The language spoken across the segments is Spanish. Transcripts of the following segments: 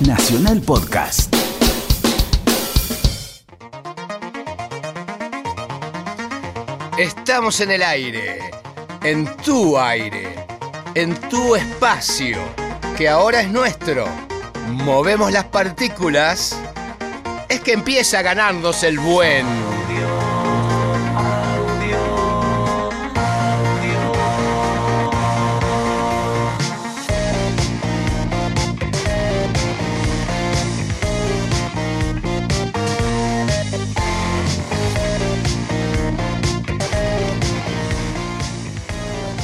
Nacional Podcast. Estamos en el aire, en tu aire, en tu espacio, que ahora es nuestro. Movemos las partículas. Es que empieza ganándose el buen.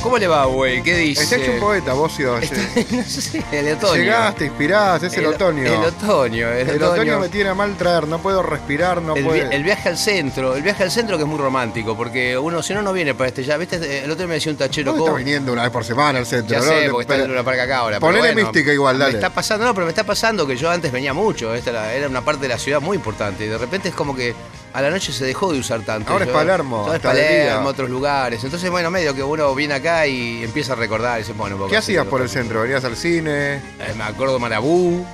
¿Cómo le va, güey? ¿Qué dice? Está hecho un poeta, vos y dos. no sé, el otoño. Llegaste, inspirás, es el, otoño. El otoño, el, El otoño me tiene a mal traer, no puedo respirar, no el, puedo. el viaje al centro, el viaje al centro que es muy romántico, porque uno si no no viene para este ya, ¿viste? El otro me decía un tachero ¿Cómo está viniendo una vez por semana al centro? Ya ¿no? sé, porque está Pero- en una parca acá ahora. Ponele bueno, mística igual, dale. Me está pasando, no, pero me está pasando que yo antes venía mucho. Esta era, era una parte de la ciudad muy importante. Y de repente es como que a la noche se dejó de usar tanto. Ahora es Palermo, Ahora es. Palermo, otros lugares. Entonces, bueno, medio que uno viene acá y empieza a recordar y se pone un poco ¿Qué hacías por el centro? ¿Venías al cine? Eh, me acuerdo Marabú.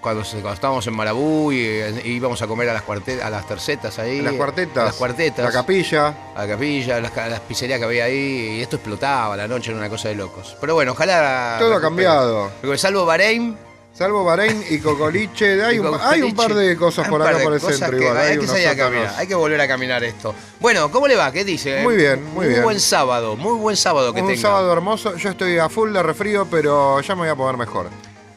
Cuando, cuando estábamos en Marabú y, eh, íbamos a comer a las, cuarte- a las tercetas ahí. ¿En las cuartetas? Las cuartetas. La capilla. a la capilla, las, pizzerías que había ahí, y esto explotaba la noche, era una cosa de locos. Pero bueno, ojalá. Todo ha cambiado. Porque salvo Bahrein. Salvo Bahrein y Cocoliche. Hay, y un, Cocoliche, hay un par de cosas por un acá por el centro que igual. Hay, Hay que unos salir a sótanos. caminar, hay que volver a caminar esto. Bueno, ¿cómo le va? ¿Qué dice? Muy bien, muy bien. buen sábado, muy buen sábado que Un tenga. sábado hermoso. Yo estoy a full de refrío, pero ya me voy a poner mejor.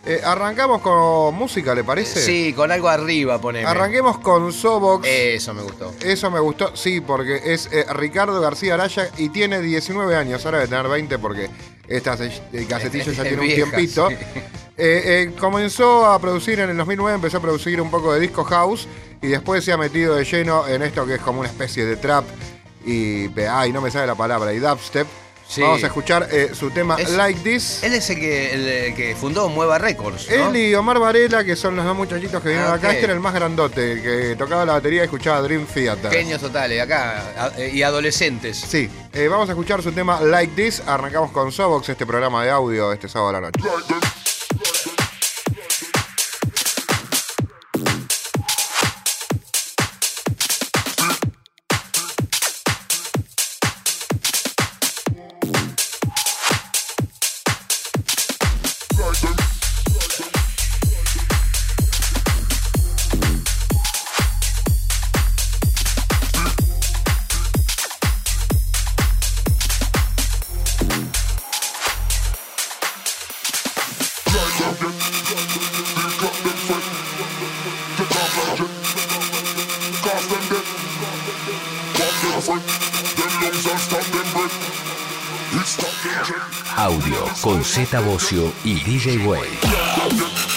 Eh, arrancamos con música, ¿le parece? Sí, con algo arriba poneme. Arranquemos con Sobox. Eso me gustó. Eso me gustó, sí, porque es eh, Ricardo García Araya y tiene 19 años, ahora debe tener 20 porque esta el casetillo ya Es tiene un tiempito. sí. Eh, eh, comenzó a producir en el 2009, empezó a producir un poco de disco house y después se ha metido de lleno en esto que es como una especie de trap y, ay, no me sale la palabra, y dubstep. Sí. Vamos a escuchar eh, su tema Es- Like This. Él es el que, el, el que fundó Mueva Records. ¿no? Él y Omar Varela, que son los dos muchachitos que vinieron Ah, acá, este era el más grandote, el que tocaba la batería y escuchaba Dream Theater. Pequeños totales, acá. a- y adolescentes. Sí, eh, vamos a escuchar su tema Like This. Arrancamos con Sobox, este programa de audio este sábado a la noche. Z Bocio y DJ Way.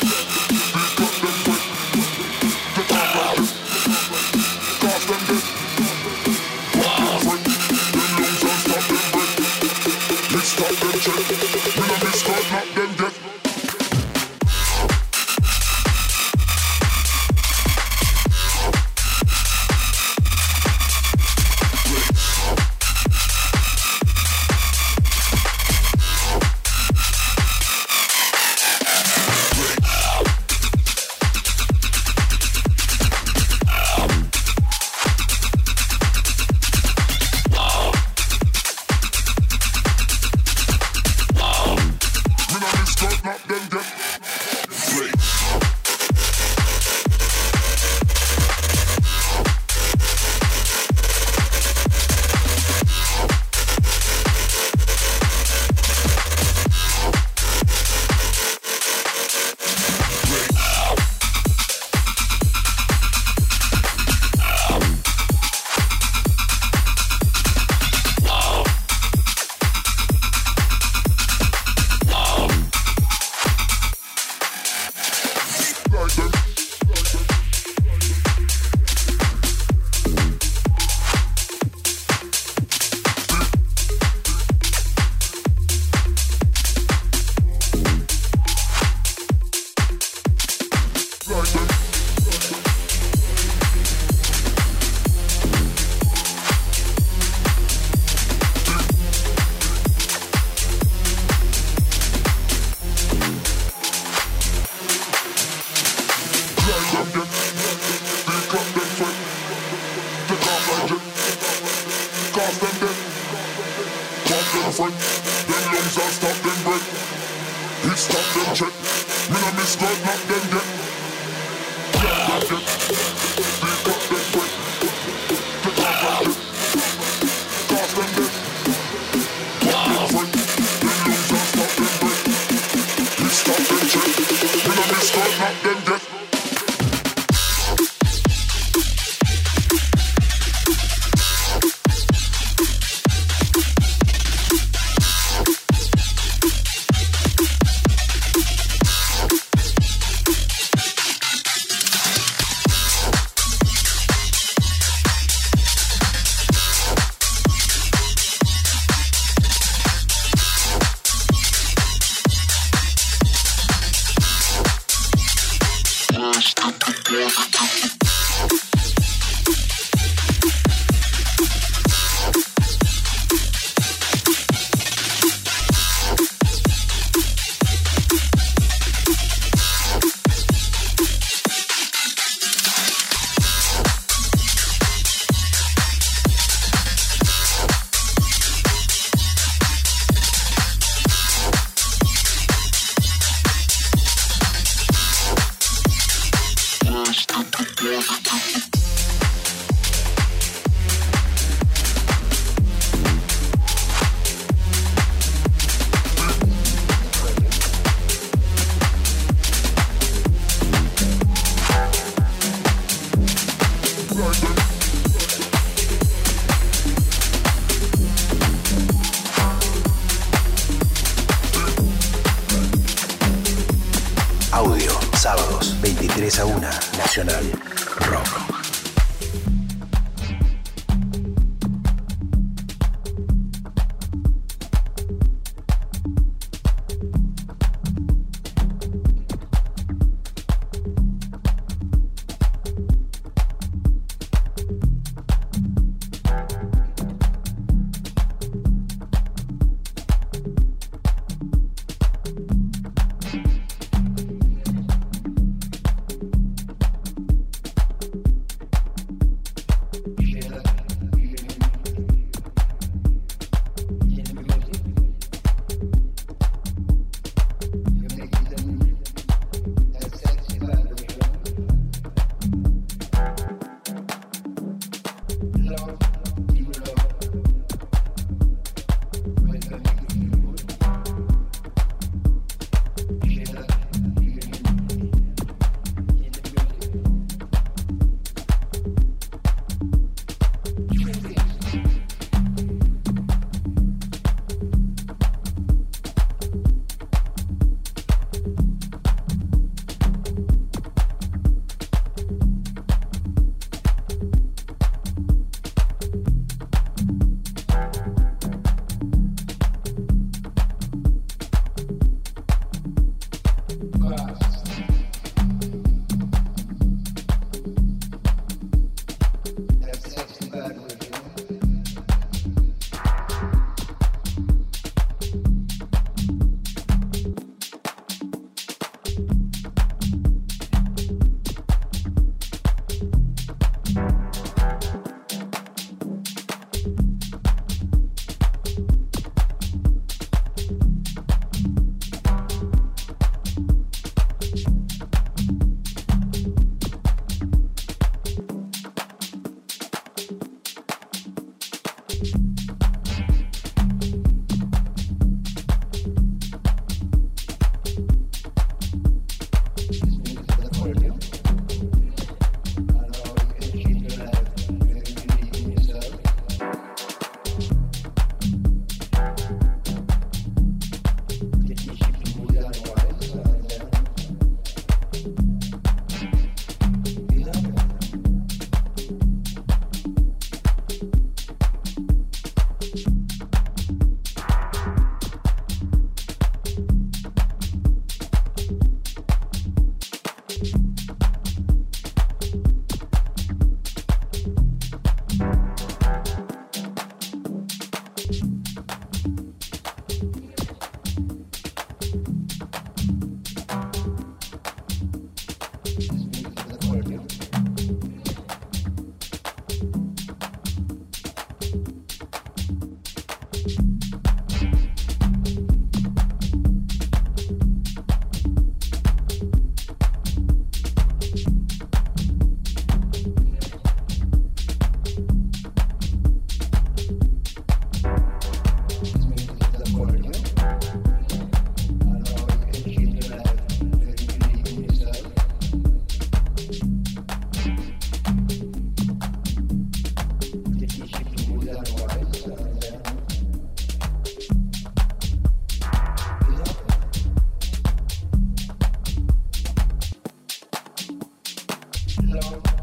flow.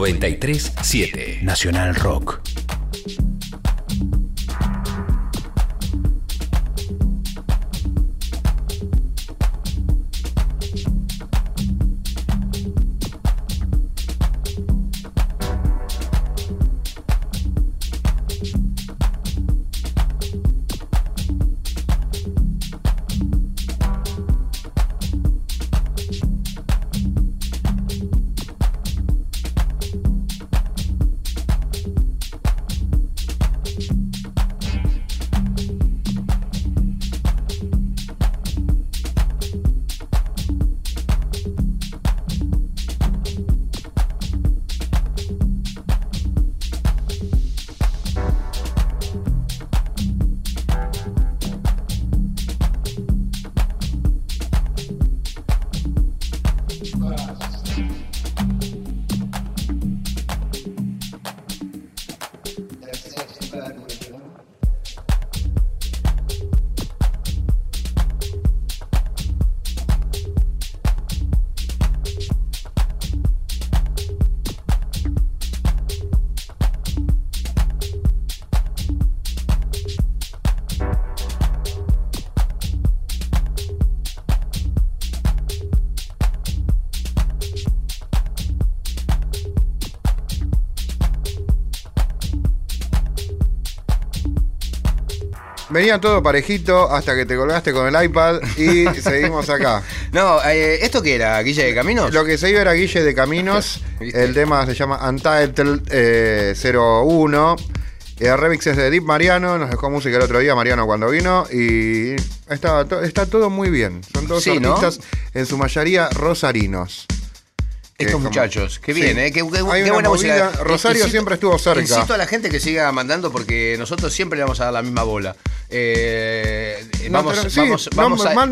937 Nacional Rock. Venía todo parejito hasta que te colgaste con el iPad y seguimos acá. No, eh, ¿esto qué era? ¿Guille de Caminos? Lo que se iba era Guille de Caminos. El tema se llama Untitled eh, 01. El remix es de Deep Mariano. Nos dejó música el otro día, Mariano, cuando vino. Y está, to- está todo muy bien. Son todos Sí, ¿no? artistas, en su mayoría rosarinos. Estos muchachos, qué Sí. bien, ¿eh? Qué, qué- qué buena movida. música. Rosario Incito- siempre estuvo cerca. Incito a la gente que siga mandando porque nosotros siempre le vamos a dar la misma bola. Eh, No, vamos, pero sí, vamos, no, vamos a.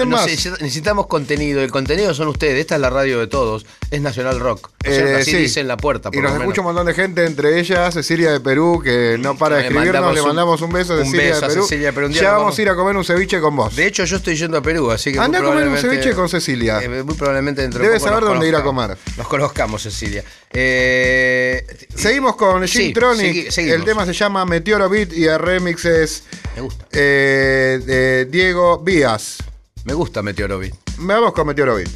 Necesitamos contenido. El contenido son ustedes. Esta es la radio de todos. Es Nacional Rock. Eh, Así sí. dice en la puerta. Y por nos lo escucha un montón de gente, entre ellas Cecilia de Perú, que no para de escribirnos. mandamos Le mandamos un beso a Cecilia beso de a Perú. Cecilia de Perú. Ya nos vamos vamos- a ir a comer un ceviche con vos. De hecho, yo estoy yendo a Perú, así que. Andá a comer un ceviche con Cecilia. Eh, muy probablemente dentro de Debe poco saber nos dónde ir a comer. Nos conozcamos, Cecilia. Eh, Seguimos con Sí, Jim Tronic. segui- el tema se llama Meteoro Beat y el remix es Me gusta. eh, de Diego Vías. Me gusta Meteorovi. Vamos con Meteoro Beat.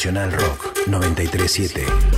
Nacional Rock 937.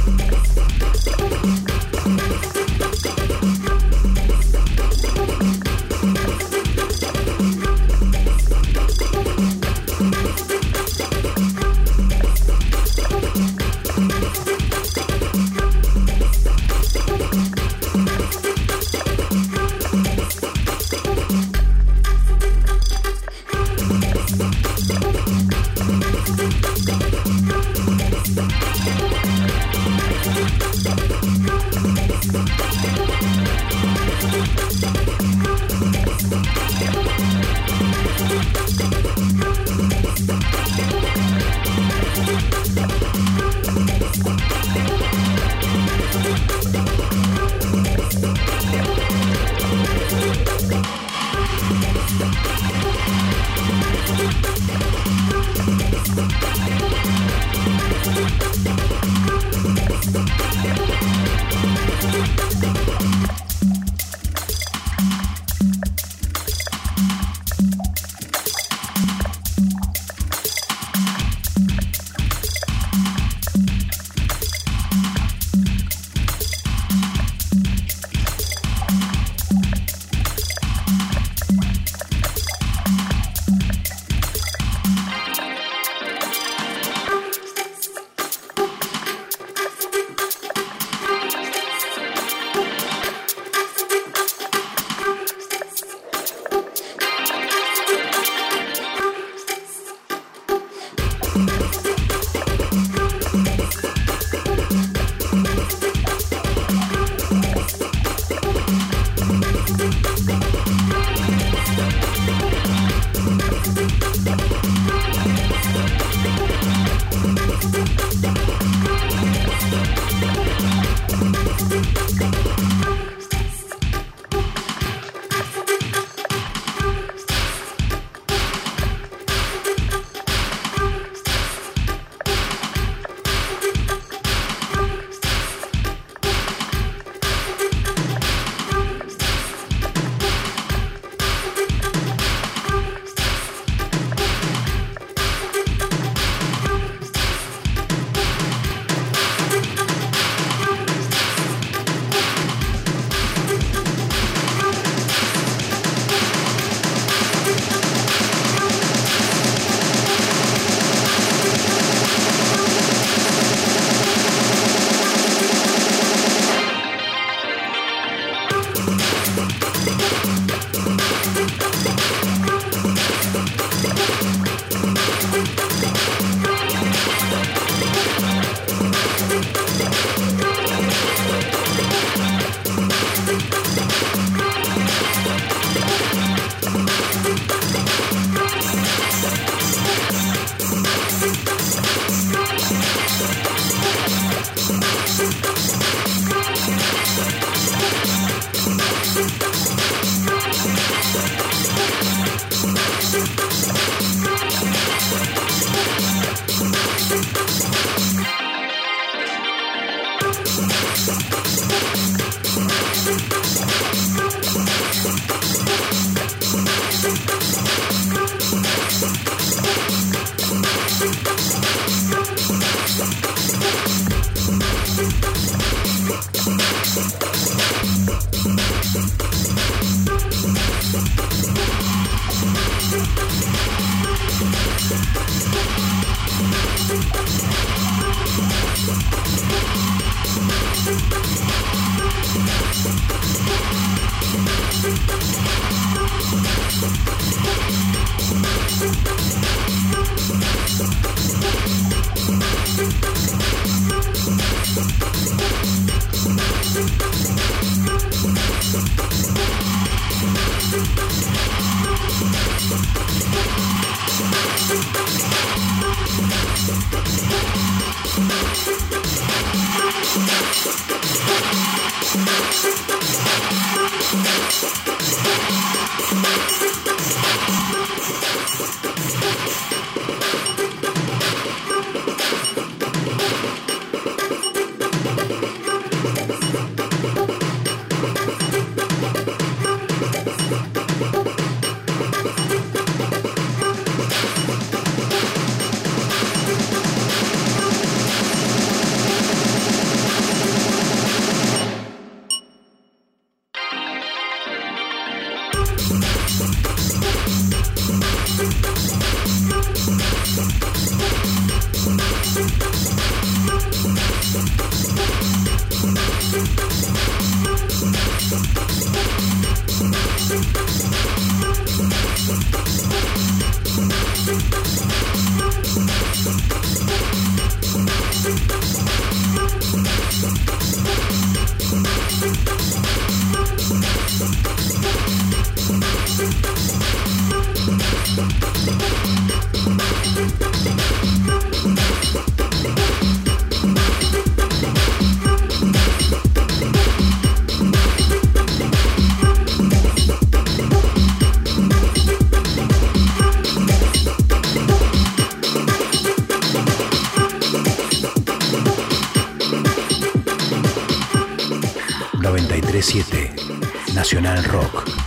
937 Nacional Rock.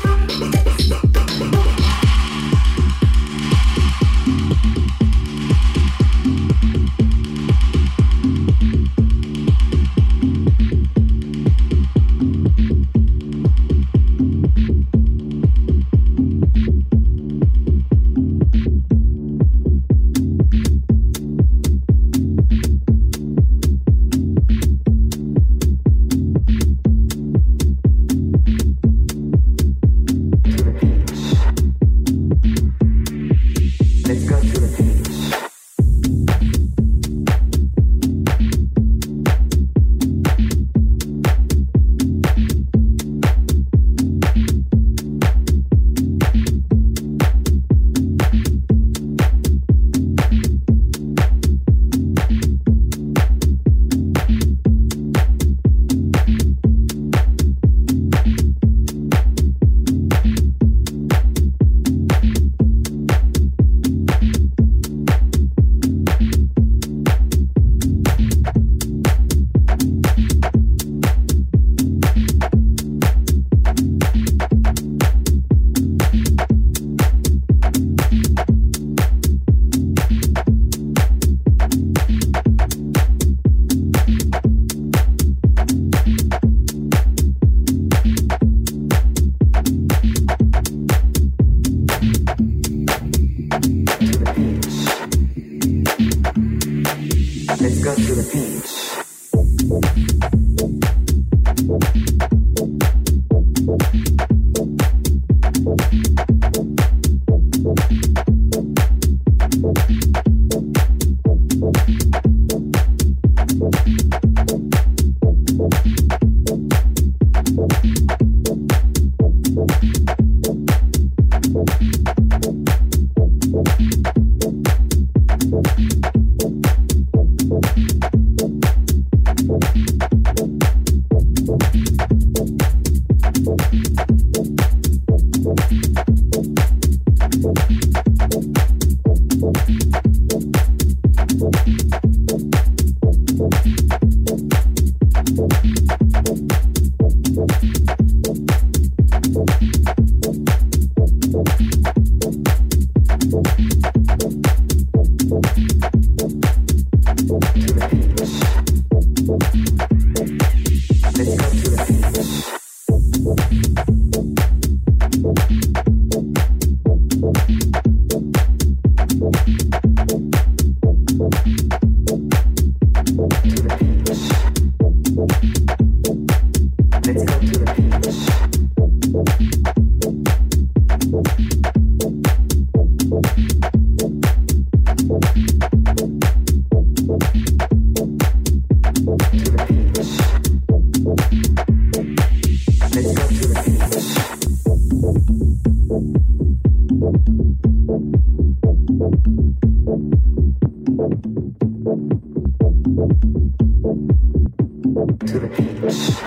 to the beach.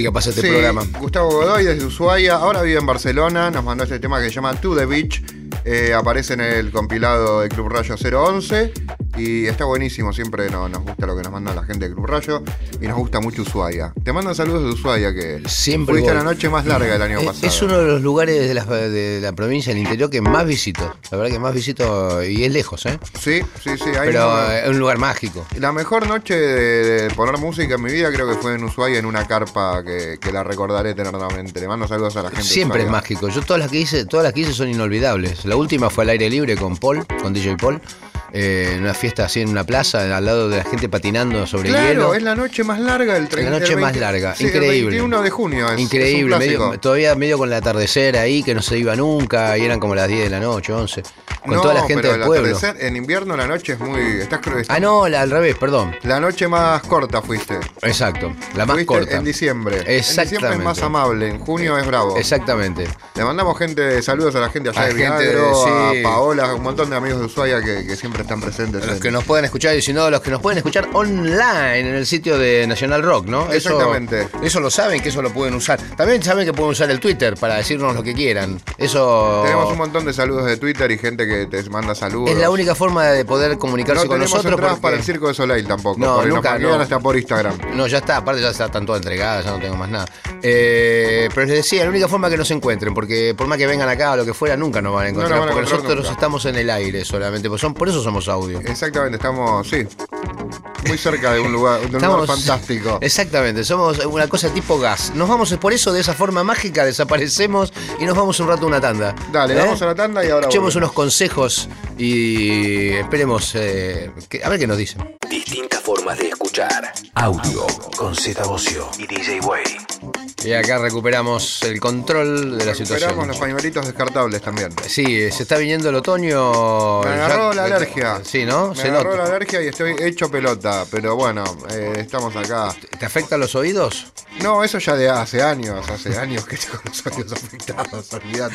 Música pasa este Sí, programa. Gustavo Godoy desde Ushuaia, ahora vive en Barcelona, nos mandó este tema que se llama To the Beach. eh, aparece en el compilado de Club Rayo 011 y está buenísimo. Siempre no- nos gusta lo que nos manda la gente de Club Rayo y nos gusta mucho Ushuaia. Te mandan saludos de Ushuaia que Siempre fuiste la noche más larga del año Eh, pasado. Es uno de los lugares de la, de la provincia del interior que más visito. La verdad que más visito y es lejos, ¿eh? Sí, sí, sí. Pero eh, es un lugar mágico. La mejor noche de, de poner música en mi vida creo que fue en Ushuaia en una carpa que, que la recordaré eternamente. Le mando saludos a la gente. de Siempre es mágico. Yo todas las que hice, todas las que hice son inolvidables. La última fue al aire libre con Paul, con DJ Paul, eh, en una fiesta así en una plaza, al lado de la gente patinando sobre Claro, hielo. es la noche más larga del 30 La noche más 20 larga, sí, el increíble. 21 de junio. Es, Increíble, es un clásico. medio- todavía medio con el atardecer ahí, que no se iba nunca, y eran como las 10 de la noche, 11. Con no, toda la gente pero del el pueblo. atardecer, en invierno la noche es muy. Estás, cru- Ah, no, la- al revés, perdón. La noche más corta fuiste. Exacto, la más Fuiste corta. En diciembre. En diciembre es Exactamente. más amable. En junio es bravo. Exactamente. Le mandamos gente, saludos a la gente allá A de sí. a Paola, un montón de amigos de Ushuaia que, que siempre están presentes. Los en- que nos pueden escuchar y si no, los que nos pueden escuchar online en el sitio de National Rock, ¿no? Exactamente. Eso, lo saben, que eso lo pueden usar. También saben que pueden usar el Twitter para decirnos lo que quieran. Eso. Tenemos un montón de saludos de Twitter y gente que te manda saludos. Es la única forma de poder comunicarse No con tenemos nosotros. entradas porque- para el Circo de Soleil tampoco. No, nunca, no. hasta por Instagram. No, ya está, aparte ya están todas entregadas, ya no tengo más nada. Eh, pero les decía, la única forma que nos encuentren, porque por más que vengan acá o lo que fuera, nunca nos van a encontrar, nos van a porque encontrar nosotros nunca. estamos en el aire solamente, pues son, por eso somos audio. Exactamente, estamos, sí, muy cerca de un lugar, de un Estamos- lugar fantástico. Exactamente, somos una cosa tipo gas. Nos vamos por eso, de esa forma mágica, desaparecemos y nos vamos un rato a una tanda. Dale, ¿Eh? vamos a la tanda y ahora Escuchemos volvemos. unos consejos y esperemos eh, que- a ver qué nos dicen. Formas de escuchar. Audio con Z Bocio y DJ Way. Y acá recuperamos el control de la situación. Esperamos los pañuelitos descartables también. Sí, se está viniendo el otoño. Me Ya- agarró la alergia. Sí, ¿no? Me Se agarró nota. la alergia y estoy hecho pelota, pero bueno, eh, estamos acá. ¿Te afectan los oídos? No, eso ya de hace años, hace años que tengo los oídos afectados, olvídate.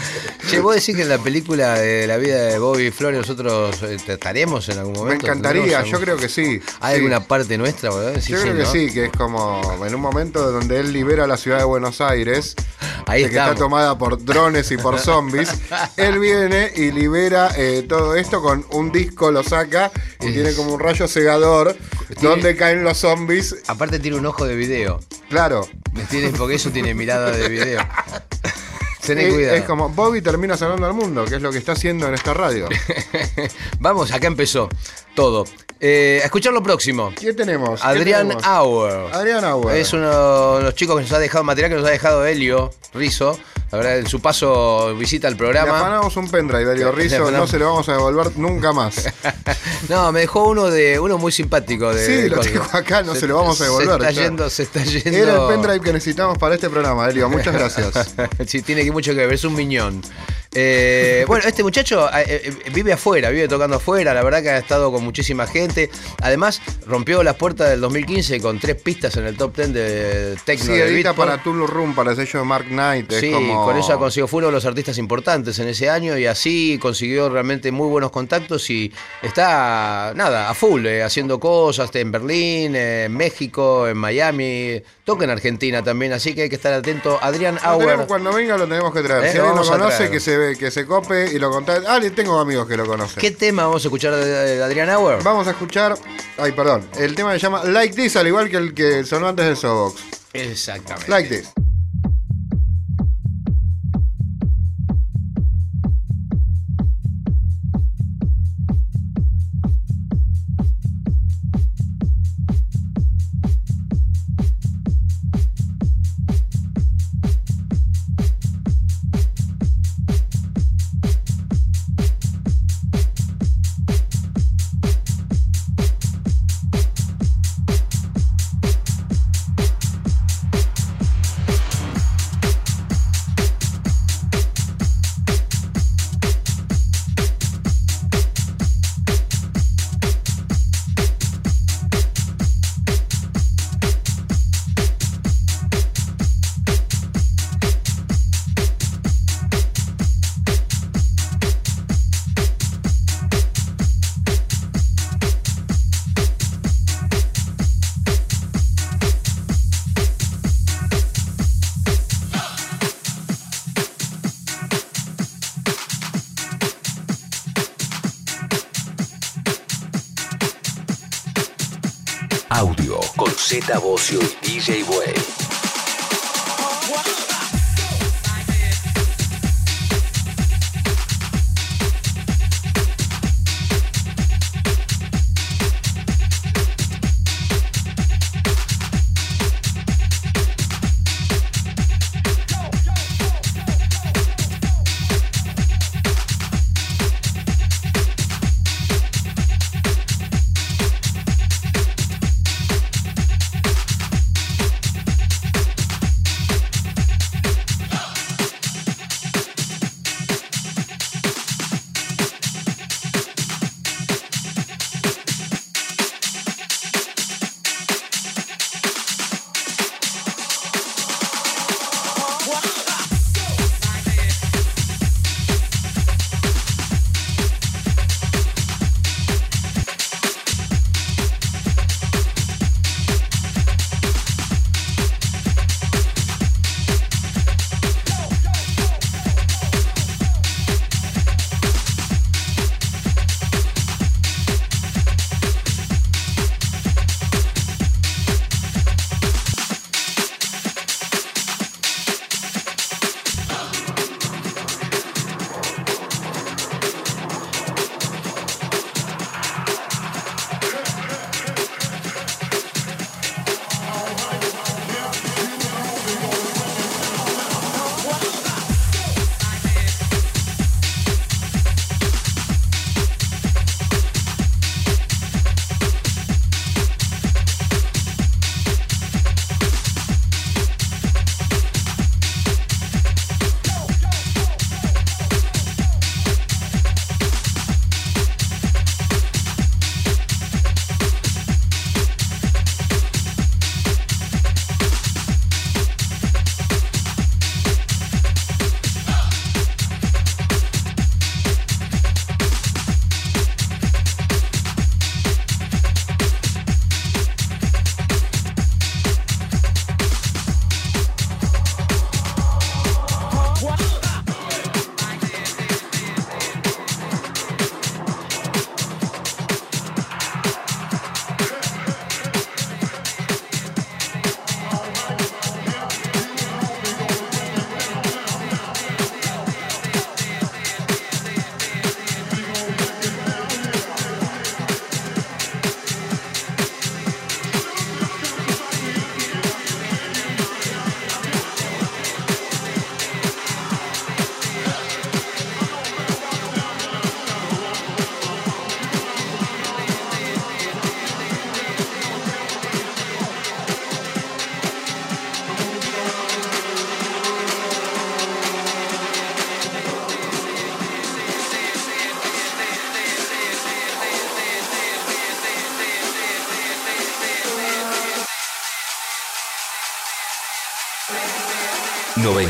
Che, vos decís que en la película de la vida de Bobby Flores nosotros eh, estaremos en algún Me momento. encantaría, ¿Tendremos yo creo que sí. ¿Hay sí. alguna parte nuestra, boludo? Sí, Yo sí, creo que ¿no? sí, que es como en un momento donde él libera la ciudad de Buenos Aires, Ahí de que está tomada por drones y por zombies. él viene y libera eh, todo esto con un disco, lo saca y Es- tiene como un rayo cegador donde caen los zombies. Aparte tiene un ojo de video. Claro, ¿Me entiendes? Porque eso tiene mirada de video. Tené es, cuidado. es como Bobby termina salvando al mundo, que es lo que está haciendo en esta radio. Vamos, acá empezó todo. Eh, a escuchar lo próximo. ¿Qué tenemos? ¿Qué Adrián tenemos? Auer. Adrián Auer. Es uno de los chicos que nos ha dejado material que nos ha dejado Helio Rizo. La verdad, en su paso visita al Le programa. afanamos un pendrive, Elio Le Rizzo, no se lo vamos a devolver nunca más. no, me dejó uno de uno muy simpático. De, Sí, lo tengo acá, no se lo vamos a devolver, Se está ya. yendo, se está yendo. Era el pendrive que necesitamos para este programa, Elio. Muchas gracias. sí, tiene que mucho que ver, es un miñón. Eh, bueno, este muchacho eh, eh, vive afuera, vive tocando afuera, la verdad que ha estado con muchísima gente. Además, rompió las puertas del 2015 con tres pistas en el top 10 de Tecno Sí, de edita para Tulu Room, para el sello de Mark Knight. Sí, como... con eso ha conseguido, fue uno de los artistas importantes en ese año y así consiguió realmente muy buenos contactos y está, nada, a full, eh, haciendo cosas en Berlín, en México, en Miami, toca en Argentina también, así que hay que estar atento. Adrián Lo tenemos- Auer. cuando venga lo tenemos que traer. Si alguien lo conoce, que se, ve- que se cope y lo contacte. Ah, tengo amigos que lo conocen. ¿Qué tema vamos a escuchar de, de Adrián Auer? Vamos a escuchar. Ay, perdón. El tema se llama Like This, al igual que el que sonó antes del Sobox. Exactamente. Like This. Con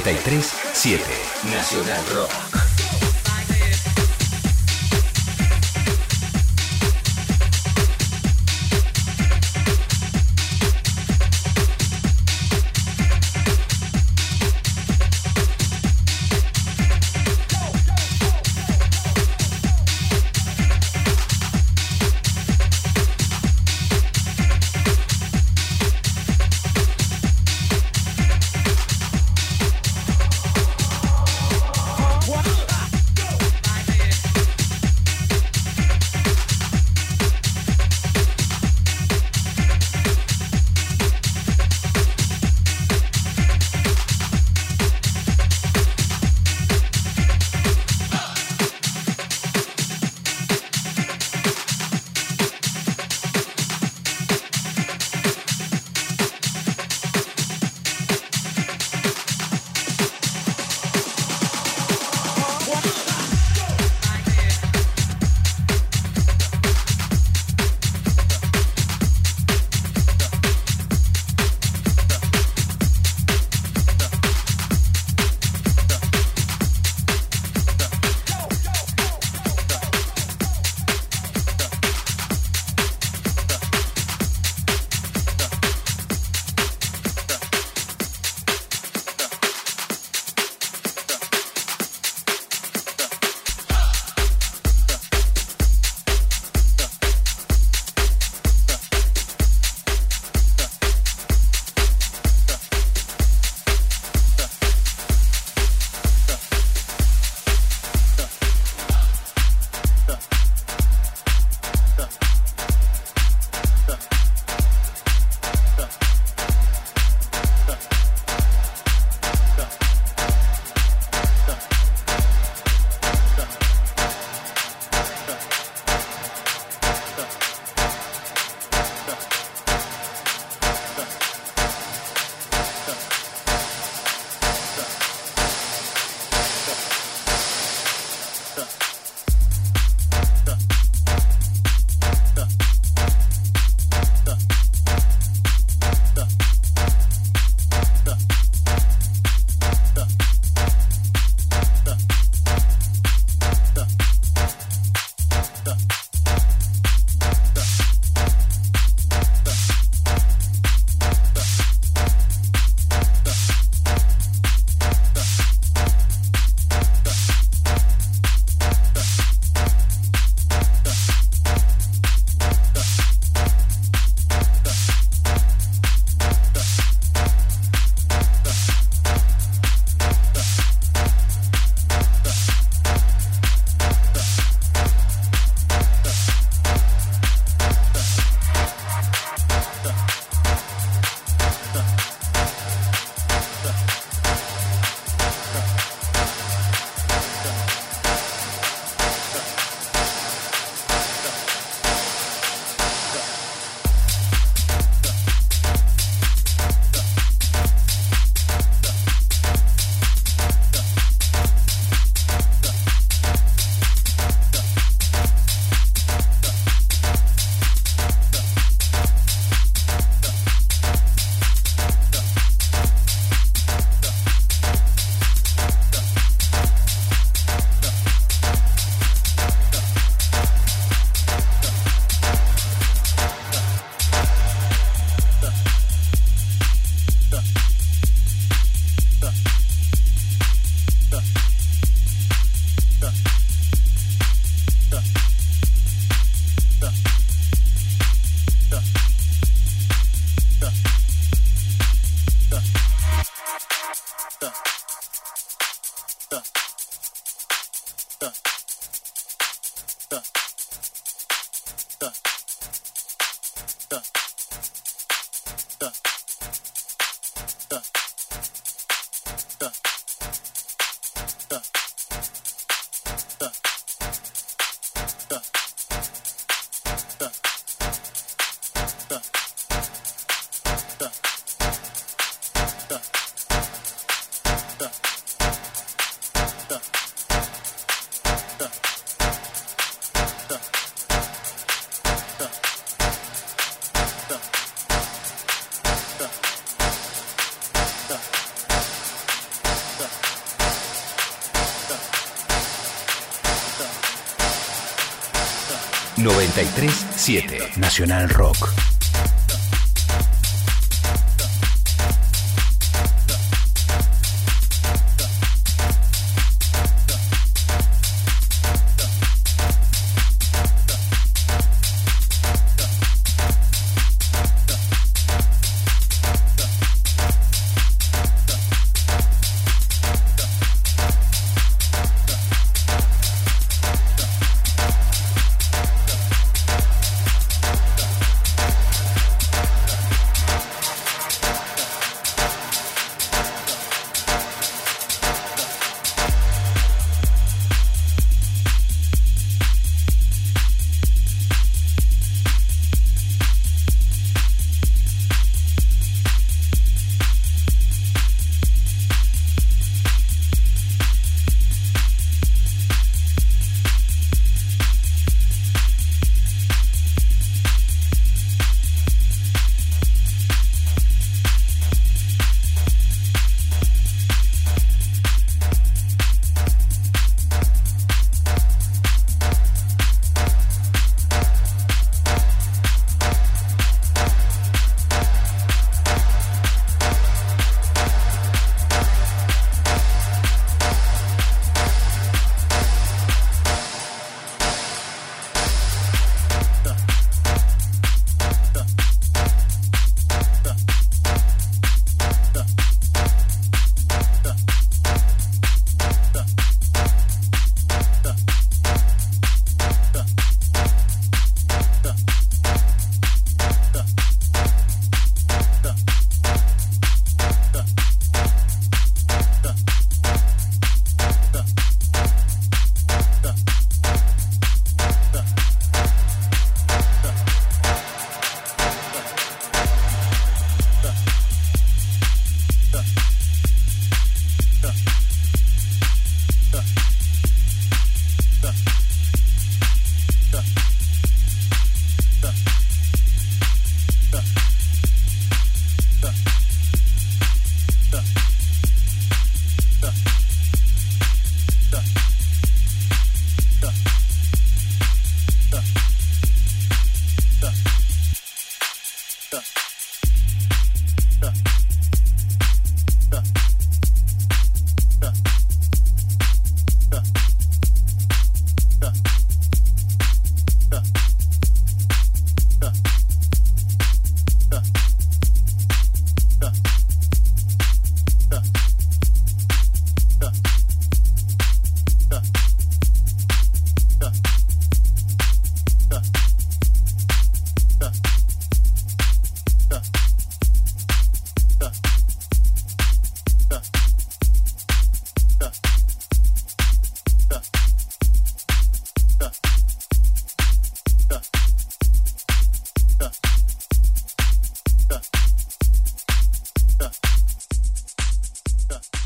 937 Nacional Rock. 937 Nacional Rock.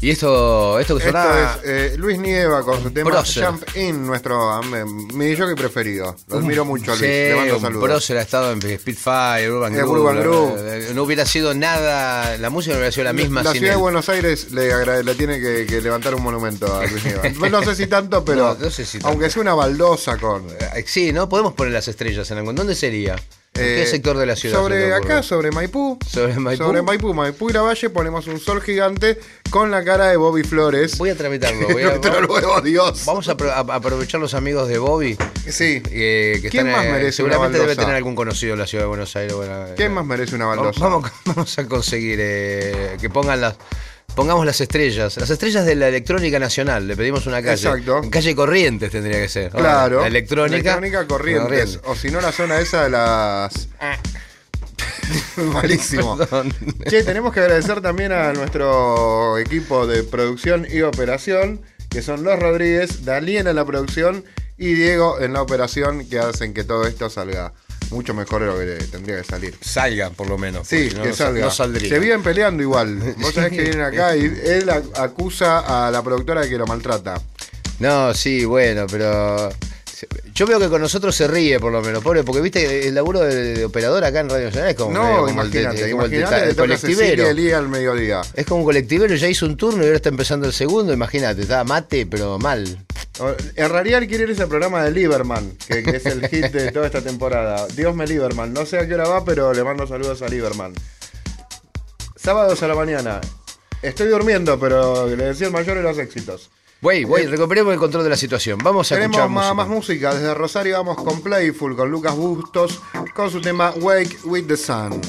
Y esto, esto que Esto sonaba. es eh, Luis Nieva con su tema Prócer. Jump In, nuestro um, mi jockey preferido. Lo admiro mucho, Luis. Sí, Le mando saludos. prócer ha estado en Spitfire, Urban Eh, Groove. Urban Groove. la- No hubiera sido nada, la música no hubiera sido la misma La sin ciudad de. Buenos Aires le, le tiene que, que levantar un monumento a Luis Nieva. No sé si tanto, pero No, no sé si tanto. aunque sea una baldosa con... Eh, Sí, ¿no? Podemos poner las estrellas en algún. ¿Dónde sería? ¿En eh, qué sector de la ciudad? Sobre acá, sobre Maipú. ¿Sobre Maipú? Sobre Maipú, Maipú y la Valle ponemos un sol gigante con la cara de Bobby Flores. Voy a tramitarlo. Voy a- nuevo dios. Vamos a, apro- a- aprovechar los amigos de Bobby. Sí. eh, que ¿Quién están, más eh, merece una Seguramente debe tener algún conocido en la ciudad de Buenos Aires. bueno, ¿Quién eh, más merece una baldosa? vamos, vamos a conseguir eh, que pongan las. Pongamos las estrellas, las estrellas de la electrónica nacional. Le pedimos una calle. Exacto. Calle Corrientes tendría que ser. Claro. La electrónica. Electrónica corrientes. O si no, la zona esa de las. Malísimo. Perdón. Che, tenemos que agradecer también a nuestro equipo de producción y operación, que son los Rodríguez, Dalien en la producción y Diego en la operación, que hacen que todo esto salga mucho mejor de lo que tendría que salir. Salga, por lo menos. Sí, no, que salga. No saldría. Se vienen peleando igual. Vos sabés que vienen acá y él ac- acusa a la productora de que lo maltrata. No, sí, bueno, pero. Yo veo que con nosotros se ríe, por lo menos, pobre, porque viste el laburo de, de operador acá en Radio Nacional es como, No, como el imagínate, como el colectivero. Al mediodía. Es como un colectivero, ya hizo un turno y ahora está empezando el segundo, imagínate, está mate, pero mal. O- En realidad él quiere ir a ese programa de Lieberman, que, que es el hit de toda esta temporada. Dios me Lieberman. No sé a qué hora va, pero le mando saludos a Lieberman. Sábados a la mañana. Estoy durmiendo, pero le decía el mayor de los éxitos. Voy, voy, recuperemos el control de la situación. Vamos a Tenemos escuchar más, más música. Desde Rosario vamos con Playful, con Lucas Bustos, con su tema Wake with the Sun.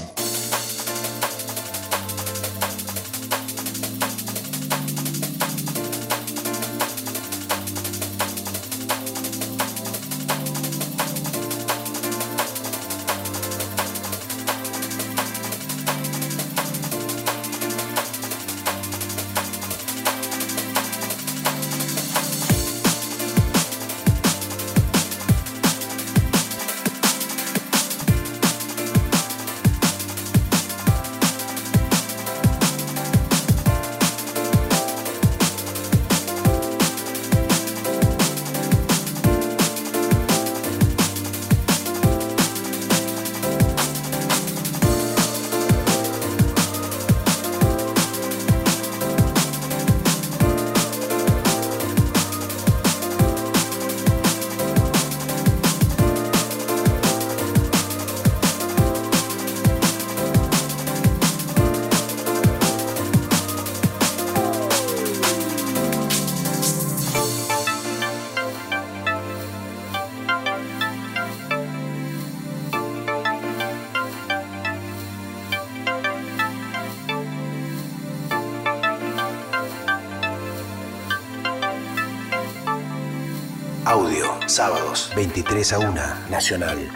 23 a 1, Nacional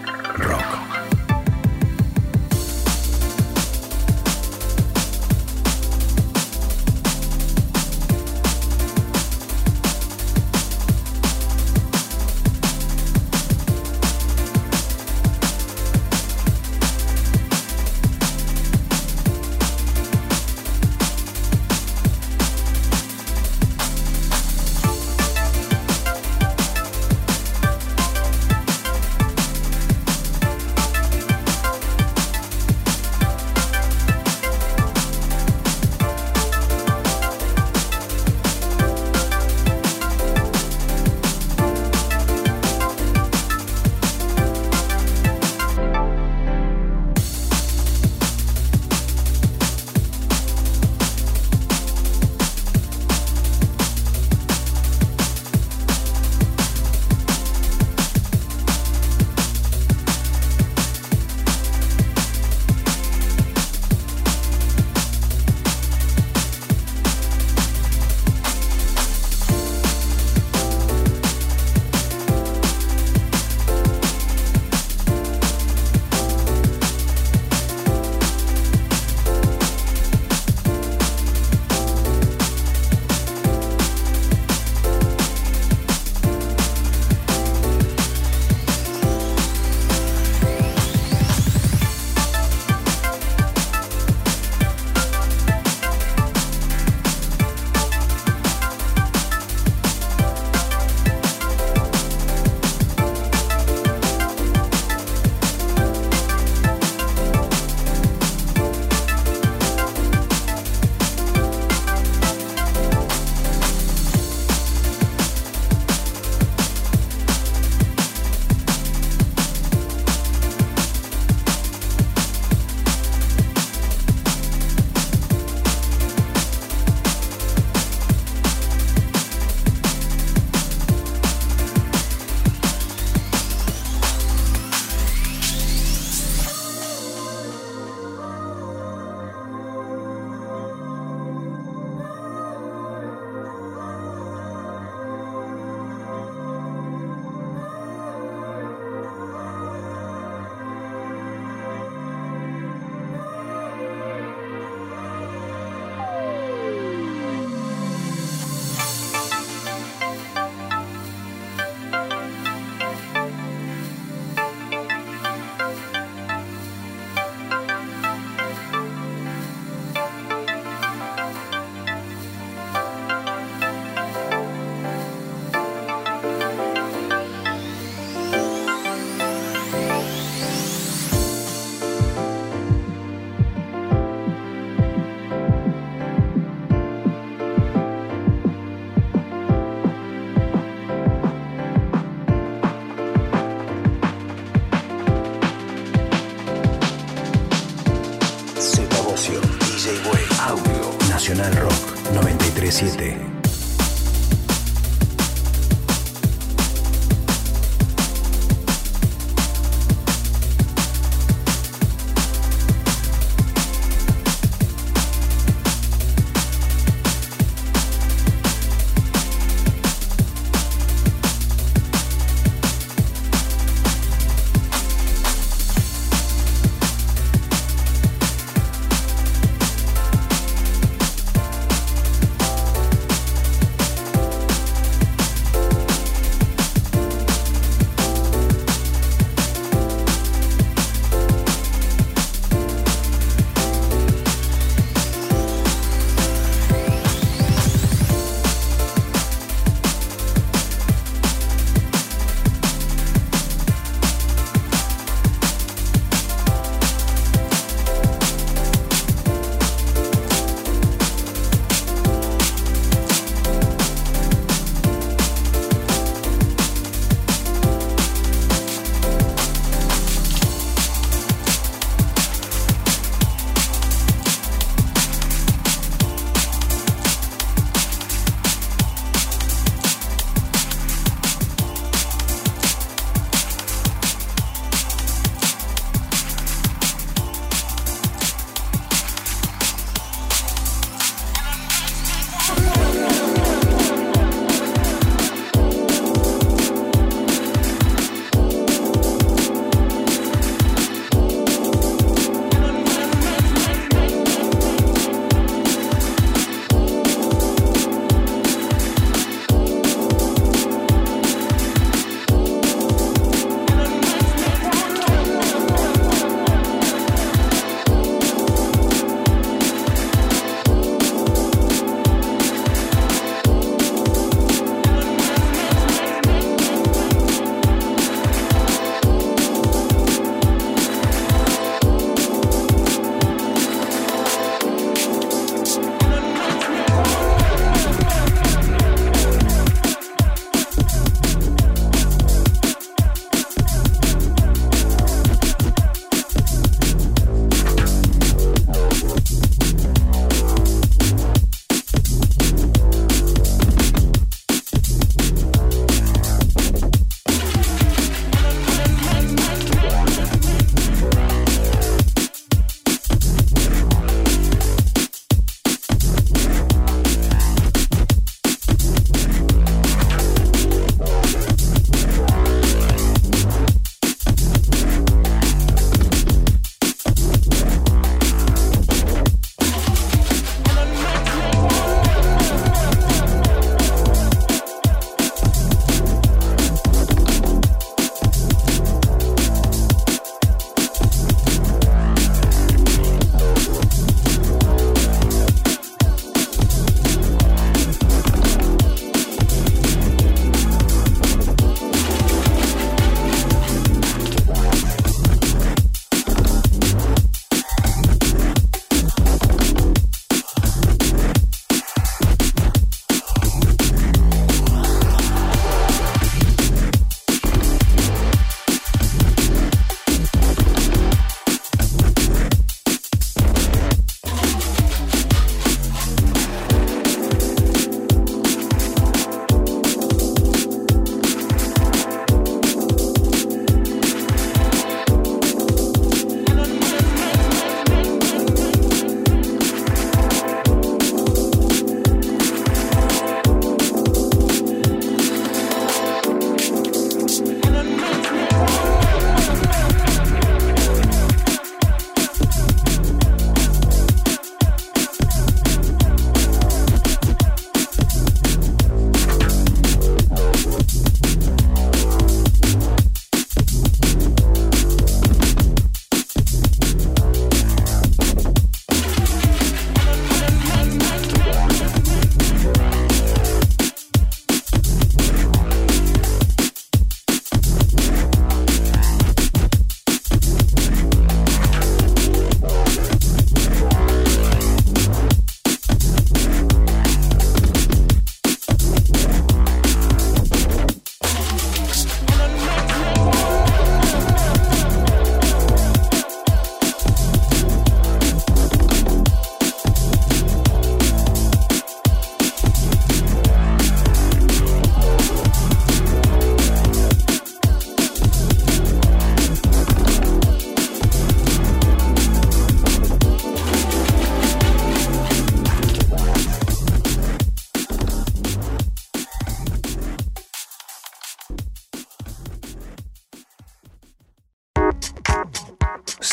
937.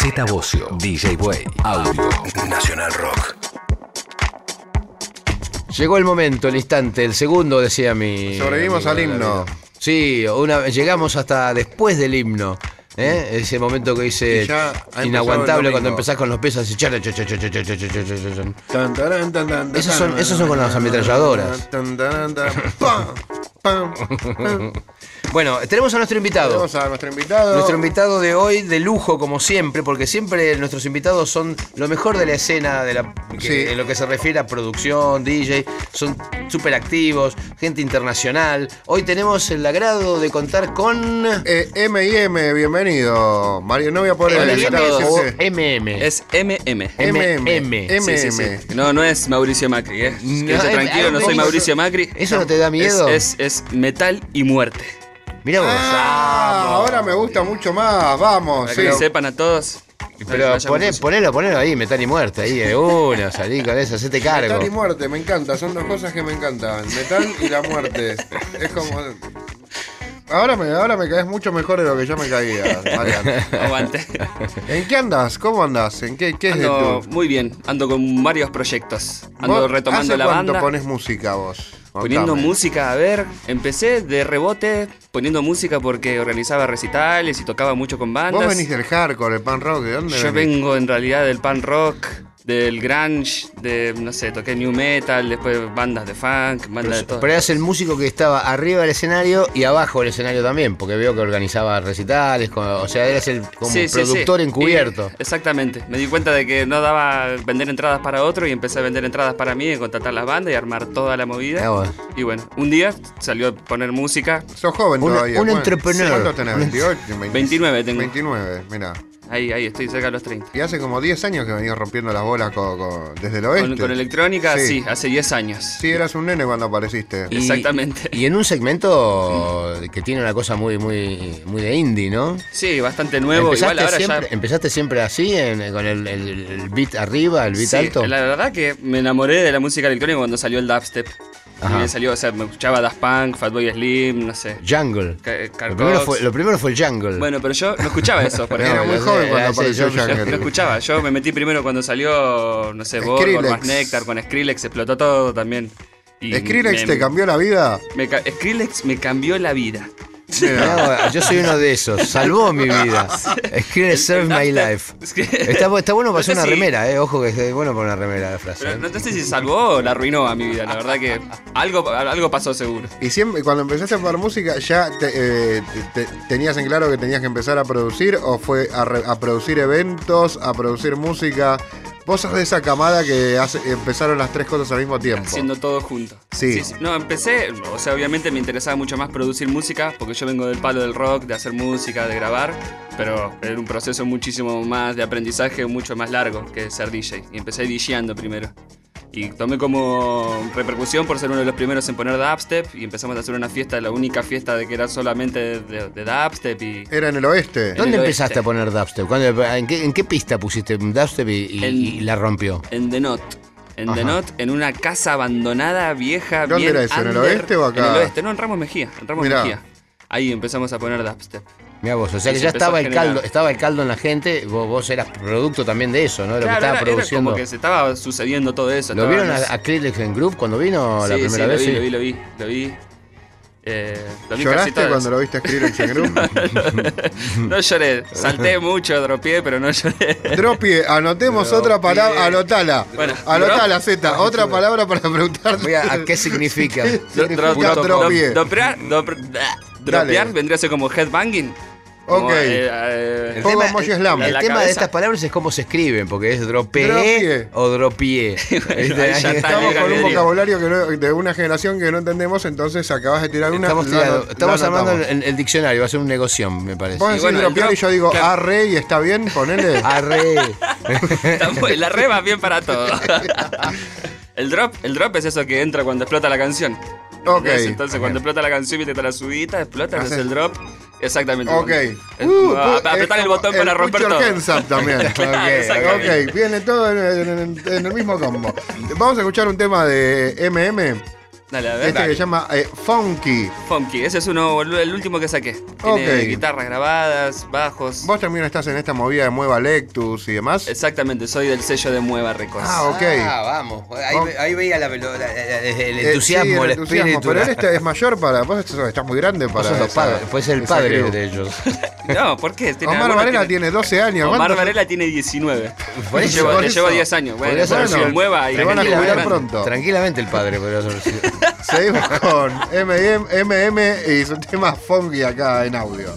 Z Bocio, DJ Way, Audio, Nacional Rock. Llegó el momento, el instante, el segundo, decía mi. Sobrevivimos al himno. Sí, llegamos hasta después del himno. Ese momento que dice inaguantable cuando empezás con los pies así. Esos son, esos son con las ametralladoras. Bueno, tenemos a nuestro invitado. Tenemos a nuestro invitado. Nuestro invitado de hoy, de lujo como siempre, porque siempre nuestros invitados son lo mejor de la escena, de la, que- Sí. en lo que se refiere a producción, DJ, son súper activos, gente internacional. Hoy tenemos el agrado de contar con... Eh, M&M, bienvenido. Mario, no voy a poder MM. Es MM. MM. MM. Sí, sí, sí. No, no es Mauricio Macri, ¿eh? No, Quédate eh, tranquilo, eh, no soy Mauricio Macri. ¿Eso no te da miedo? Es, es, es metal y muerte. Mira vos. Ah, ahora me gusta mucho más. Vamos, Para sí. que lo sepan a todos. Pero poné- ponelo, ponelo ahí, metal y muerte, ahí de una, salí con eso, hacete cargo. Metal y muerte, me encanta. Son dos cosas que me encantan. Metal y la muerte. Es como. Ahora me, ahora me caes mucho mejor de lo que yo me caía, Marian. Aguante. ¿En qué andas? ¿Cómo andas? ¿En qué, qué es Ando de tu? muy bien, ando con varios proyectos. Ando ¿Vos retomando ¿Hace la cuánto banda. pones música vos? Poniendo música, a ver, empecé de rebote poniendo música porque organizaba recitales y tocaba mucho con Vos bandas. venís del hardcore, el pan rock, ¿de dónde Yo venís? vengo en realidad del pan rock, del grunge, de, no sé, toqué new metal, después bandas de funk, bandas de todo. Pero eras el músico que estaba arriba del escenario y abajo del escenario también, porque veo que organizaba recitales, con- o sea, eras el como Sí, sí, productor sí. encubierto. Y- exactamente. Me di cuenta de que no daba vender entradas para otro y empecé a vender entradas para mí, y contratar las bandas y armar toda la movida. Ah, bueno. Y bueno, un día salió a poner música. Sos joven Un- todavía. un ¿cuánto- entrepreneur. ¿Cuánto tenés? Un- ¿28? 20? 29 tengo. 29, mira. Ahí, ahí, estoy cerca de los 30. Y hace como 10 años que venís rompiendo las bolas co- co- desde el oeste. Con, con electrónica, Sí. sí. hace 10 años. Sí, eras un nene cuando apareciste. Y- Exactamente. Y en un segmento que tiene una cosa muy, muy, muy de indie, ¿no? Sí, bastante nuevo. Igual ahora siempre, ya. ¿Empezaste siempre así, en- con el, el- el beat arriba, el beat Sí, alto? La verdad que me enamoré de la música electrónica cuando salió el dubstep. Ajá. Y salió, o sea, me escuchaba Daft Punk, Fatboy Slim, no sé. Jungle. Carl Lo primero, fue, lo primero fue el jungle. Bueno, pero yo no escuchaba eso, por No, Era muy yo joven cuando sí, apareció yo- yo- Jungle. No escuchaba, yo me metí primero cuando salió, no sé, Skrillex. más Nectar, con Skrillex explotó todo también. Y ¿Skrillex me- te cambió la vida? me Skrillex me cambió la vida. No, yo soy uno de esos. Salvó mi vida. Escribe Serve My Life. Está, está bueno para No hacer sé una si- remera, eh. Ojo que es bueno para una remera la frase. pero eh. no sé si salvó o la arruinó a mi vida, la verdad que algo, algo pasó seguro. Y siempre, cuando empezaste a hacer música, ¿ya te- eh, te- tenías en claro que tenías que empezar a producir o fue a, re- a producir eventos, a producir música? Vos sos de esa camada que hace- empezaron las tres cosas al mismo tiempo. Haciendo todo junto. Sí. No, empecé, o sea, obviamente me interesaba mucho más producir música, porque yo vengo del palo del rock, de hacer música, de grabar, pero era un proceso muchísimo más de aprendizaje, mucho más largo que ser DJ. Y empecé DJando primero. Y tomé como repercusión por ser uno de los primeros en poner dubstep y empezamos a hacer una fiesta, la única fiesta de que era solamente de, de dubstep y... Era en el oeste. ¿Dónde el empezaste oeste. a poner dubstep? ¿Cuándo- en, qué, en qué pista pusiste dubstep y, y- En- y la rompió? En The Knot. En The Ajá. Knot, en una casa abandonada, vieja, ¿Dónde bien era eso? ¿En el oeste o acá? En el oeste, no, en Ramos Mejía. En Ramos Mirá. Mejía. Ahí empezamos a poner dubstep. Mira vos, o sea que se ya estaba el caldo, estaba el caldo en la gente, vos, vos eras producto también de eso, ¿no? De lo Claro, que estaba era, era produciendo. como que se estaba sucediendo todo eso. ¿Lo vieron no a, a en Group cuando vino la primera sí, vez? Lo vi, Sí. lo vi, lo vi, lo vi. Eh, lo vi casi ¿Lloraste cuando lo viste escribir en Chengru? No lloré, salté mucho, dropié, pero no lloré. Dropie, anotemos otra palabra, anotala. Bueno, anotala, Z, otra palabra para preguntarte. Voy a, ¿a qué significa? Significa dro- dropié. dro- dropear- vendría a ser como headbanging. Como, Ok. eh, eh, El tema, el- slam. el La tema de estas palabras es cómo se escriben, porque es Dropie. o dropié. está. Estamos con un vocabulario que no- de una generación que no entendemos, entonces acabas de tirar una. Estamos, la estamos la armando el, el diccionario, va a ser un negoción, me parece. Vos decís bueno, dropear y yo digo claro. arre y está bien, ponele. Arre. La re va bien para todo. el drop, el drop es eso que entra cuando explota la canción. Ok. ¿Ves? Entonces cuando explota la canción y te da la subida, explota, Haces- el drop. Exactamente. Ok. Uh, apretar el botón para romper todo. también. Claro, Ok, exactamente. ok, viene todo en- en- en el mismo combo. Vamos a escuchar un tema de MM. Dale, a ver. Este que se llama eh, Funky. Funky, ese es uno, el último que saqué. Tiene guitarras grabadas, bajos. Vos también estás en esta movida de Mueva Lectus y demás. Exactamente, soy del sello de Mueva Records. Ah, ok. Ah, vamos. Ahí, veía la la- la- el Eh, entusiasmo, sí, el, entusiasmo, espíritu. Pero él este es mayor para. Vos estás muy grande para. Vos sos los esa- padres, puede ser el padre de ellos. No, ¿por qué? Tiene Omar Varela tiene- tiene 12 años. Omar ¿cuántos- Varela tiene 19. Por Le eso, le eso. llevo 10 años. Bueno, Podría ser bueno, mueva y Te van a jubilar Tranquilamente- pronto. Tranquilamente el padre podría ser. Seguimos con MM, MM y su tema Funky acá en audio.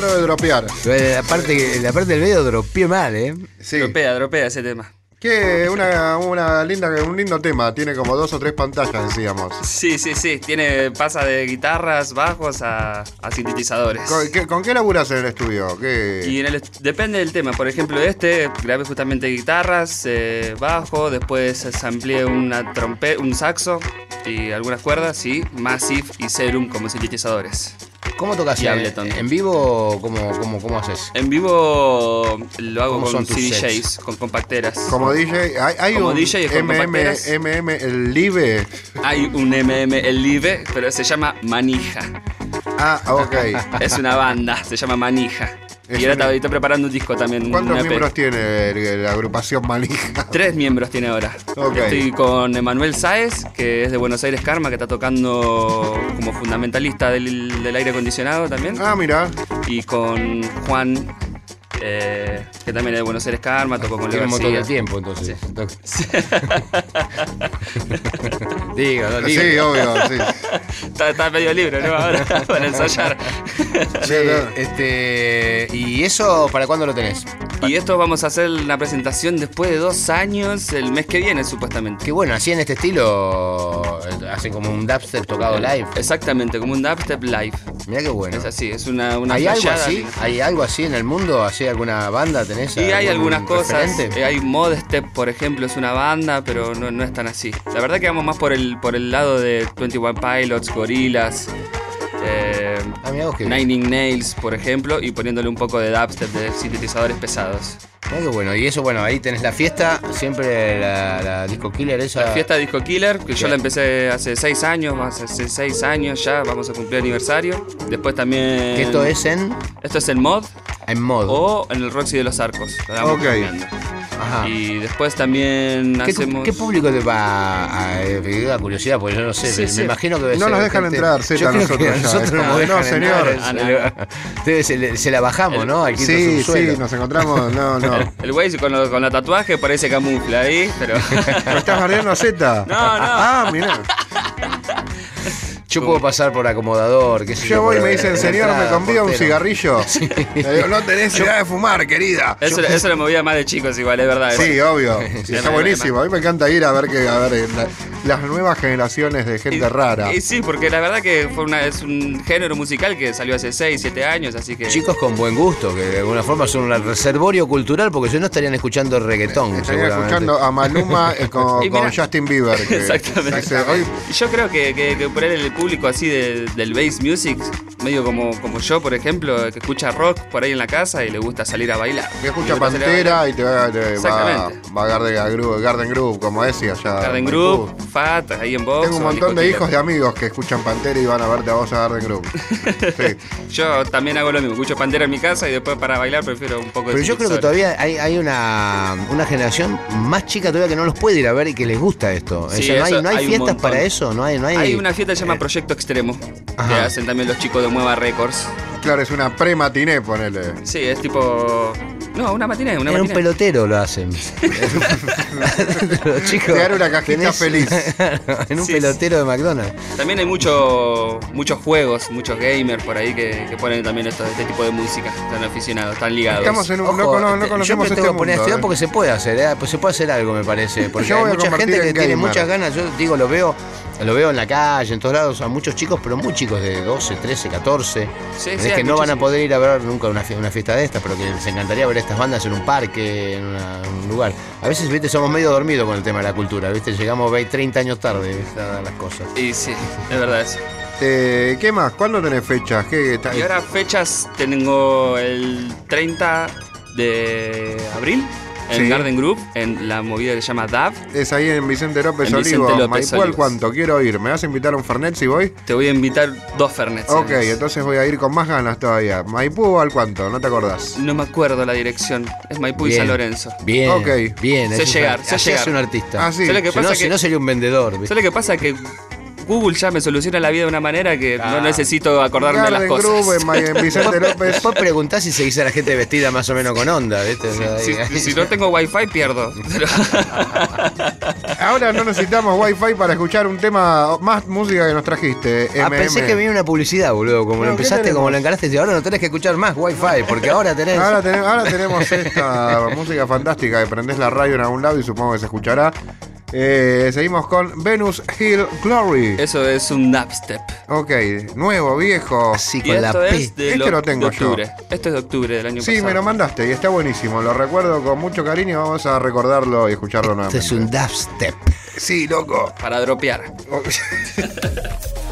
Paro de dropear. La parte, la parte del medio dropeé mal, ¿eh? Sí. Dropea, dropea ese tema. Que una, una linda, un lindo tema. Tiene como dos o tres pantallas, decíamos. Sí, sí, sí. Tiene, pasa de guitarras, bajos a, a sintetizadores. ¿Con qué, con qué laburas en el estudio? ¿Qué? Y en el est- depende del tema. Por ejemplo, este grabé justamente guitarras, eh, bajo, después amplié una trompe un saxo y algunas cuerdas, y Massive y Serum como sintetizadores. ¿Cómo tocas Y en, Ableton. en vivo? o ¿Cómo, cómo, cómo haces? En vivo lo hago ¿Cómo con CDJs, sets? con compacteras. Como DJ, hay, hay Como un DJ con MM, compacteras. MM, el Live. Hay un MM, el Live, pero se llama Manija. Ah, ok. Es una banda, se llama Manija. Es y ahora una- está- estoy preparando un disco también. ¿Cuántos EP. miembros tiene la agrupación Manija? Tres miembros tiene ahora. Estoy con Emanuel Sáez, que es de Buenos Aires Karma, que está tocando como fundamentalista del, del aire acondicionado también. Ah, mira. Y con Juan eh, que también es de Buenos Aires Karma, tocó con Leo García. tiempo, entonces. Diga, no, diga. Sí, obvio, sí. Está, está medio libre, ¿no? Ahora para ensayar. Che, este, ¿Y eso para cuándo lo tenés? Y esto vamos a hacer una presentación después de dos años, el mes que viene, supuestamente. Qué bueno, así en este estilo eh, hacen como un dubstep tocado live. Exactamente, como un dubstep live. Mirá qué bueno. Es así, es una, una ¿Hay algo así? ¿Hay algo así en el mundo? ¿Así alguna banda tenés? Y hay algunas cosas. eh, Hay Mod Step, por ejemplo, es una banda, pero no, no es tan así. La verdad que vamos más por el, por el lado de 21 Pilots, Gorillaz, eh, Nine Inch Nails, por ejemplo, y poniéndole un poco de dubstep de sintetizadores pesados. Qué bueno. Y eso, bueno, ahí tenés la fiesta, siempre la, la Disco Killer esa. La fiesta Disco Killer, que yo la empecé hace seis años, hace seis años ya, vamos a cumplir aniversario. Después también. Que esto es en, Esto es en Mod en modo. o en el Roxy de los Arcos. lo Ok. cambiando. Ajá. Y después también ¿Qué, hacemos. qué público te va a, me da curiosidad? Porque yo no sé, Sí, me, sí. me imagino que debe No ser nos dejan gente- entrar, creo nosotros a nosotros No, señor. entrar, Ah, no, se- se, la bajamos, ¿no? Aquí Sí, sí, nos encontramos. No, no. El güey con, lo- con la tatuaje parece camufla ahí, pero. ¿No estás bardeando a Z? No, no. Ah, mirá. Yo puedo pasar por acomodador, qué sé yo. Yo voy y me dicen, señor, ¿me convida un portero". cigarrillo? Le digo, no tenés idea de fumar, querida. Eso, eso lo movía más de chicos igual, es verdad. Sí, obvio. Sí, Está sí, buenísimo. A mí me encanta ir a ver que a ver eh, la- las nuevas generaciones de gente Y- rara. Y sí, porque la verdad que fue una, es un género musical que salió hace 6, 7 años, así que. Chicos con buen gusto, que de alguna forma son un reservorio cultural, porque si no estarían escuchando reggaetón. Estaría seguramente. escuchando a Maluma eh, con, Y mira- con Justin Bieber. que Exactamente. dice, "Hoy Y yo creo que, que, que por ahí el público así de- del bass music, medio como, como yo, por ejemplo, que escucha rock por ahí en la casa y le gusta salir a bailar. que escucha. Pantera y te va, te va, va a Garden Groove, Garden Groove, como decía allá. Garden. Group, Fat, ahí en box. Tengo un montón de hijos de amigos que escuchan Pantera y van a verte a vos a Garden. Sí. Yo también hago lo mismo, escucho Pantera en mi casa y después para bailar prefiero un poco de Pero yo creo que todavía hay, hay una, una generación más chica todavía que no los puede ir a ver y que les gusta esto. O Sí, sea, no hay, no hay fiestas para eso, no hay, no hay. Hay una fiesta que se llama eh, Proyecto Extremo, que hacen también los chicos de Mueva Records. Claro, es una pre-matiné, ponele. Sí, es tipo... No, una matiné, una En un pelotero lo hacen. los chicos. Dan una cajita feliz. en un Sí, pelotero de McDonald's. También hay mucho, muchos juegos, muchos gamers por ahí que, que ponen también esto, este tipo de música. Están aficionados, están ligados. Estamos en un. Ojo, no, no te- conocemos yo me este tengo que poner a estudiar eh. porque se puede hacer, ¿eh? Pues se puede hacer algo, me parece. Porque Yo hay voy a mucha gente que en tiene muchas ganas. Yo digo, lo veo, lo veo en la calle, en todos lados, a muchos chicos, pero muy chicos de 12, 13, 14. Sí, sí, que no van a poder ir a ver nunca una, fie- una fiesta de estas, pero que les encantaría ver estas bandas en un parque, en una- en un lugar. A veces, viste, somos medio dormidos con el tema de la cultura, viste, llegamos 20, 30 años tarde ¿viste? a las cosas. Y sí, es verdad eso. Eh, ¿Qué más? ¿Cuándo tenés fechas? ¿Qué, Y ahora fechas tengo el 30 de abril en Sí. Garden Group, en la movida que se llama DAV. Es ahí en Vicente López En Olivo. López Maipú cuánto, quiero ir. ¿Me vas a invitar a un Fernet si voy? Te voy a invitar dos Fernets. Ok, entonces voy a ir con más ganas todavía. ¿Maipú al cuánto? ¿No te acordás? No me acuerdo la dirección. Es Maipú y. San Lorenzo. Bien, Ok. bien. Sé eso es llegar, sé llegar. es un artista. Ah, sí. ¿Sabes lo que si, no, pasa? si que, no sería un vendedor. ¿sabes lo que pasa? Que Google ya me soluciona la vida de una manera que no necesito acordarme de las cosas. En Vicente López. Después preguntás si seguís a la gente vestida más o menos con onda, ¿viste? Si, ahí- si no tengo wifi pierdo. Pero- Ahora no necesitamos wifi para escuchar un tema, más música que nos trajiste. Ah, MM. pensé que venía una publicidad, boludo. Como No, lo ¿qué empezaste, como lo encaraste, y ahora no tenés que escuchar más Wi-Fi, porque ahora tenés. Ahora tenemos, ahora tenemos esta música fantástica que prendés la radio en algún lado y supongo que se escuchará. Eh, seguimos con Venus Hill Glory. Eso es un dubstep. Ok, nuevo, viejo. Así Y con la esto P. es de, Este lo- lo tengo de yo. octubre. Esto es de octubre del año Sí, pasado. me lo mandaste y está buenísimo. Lo recuerdo con mucho cariño. Vamos a recordarlo y escucharlo Este nuevamente. es un dubstep. Sí, loco. Para dropear.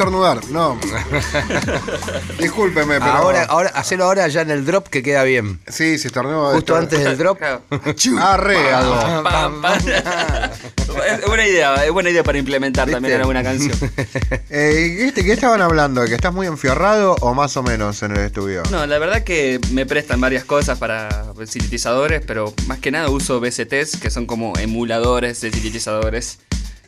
estornudar. No. Discúlpeme, pero. Ahora, ahora, hacelo ahora ya en el drop que queda bien. Sí, si estornudo. Justo antes del drop. Arreado. Pam, pam. es buena idea, es buena idea para implementar también en alguna canción. Eh, ¿y este, ¿Qué estaban hablando? ¿Que estás muy enfierrado o más o menos en el estudio? No, la verdad que me prestan varias cosas para sintetizadores, pero más que nada uso VSTs, que son como emuladores de sintetizadores,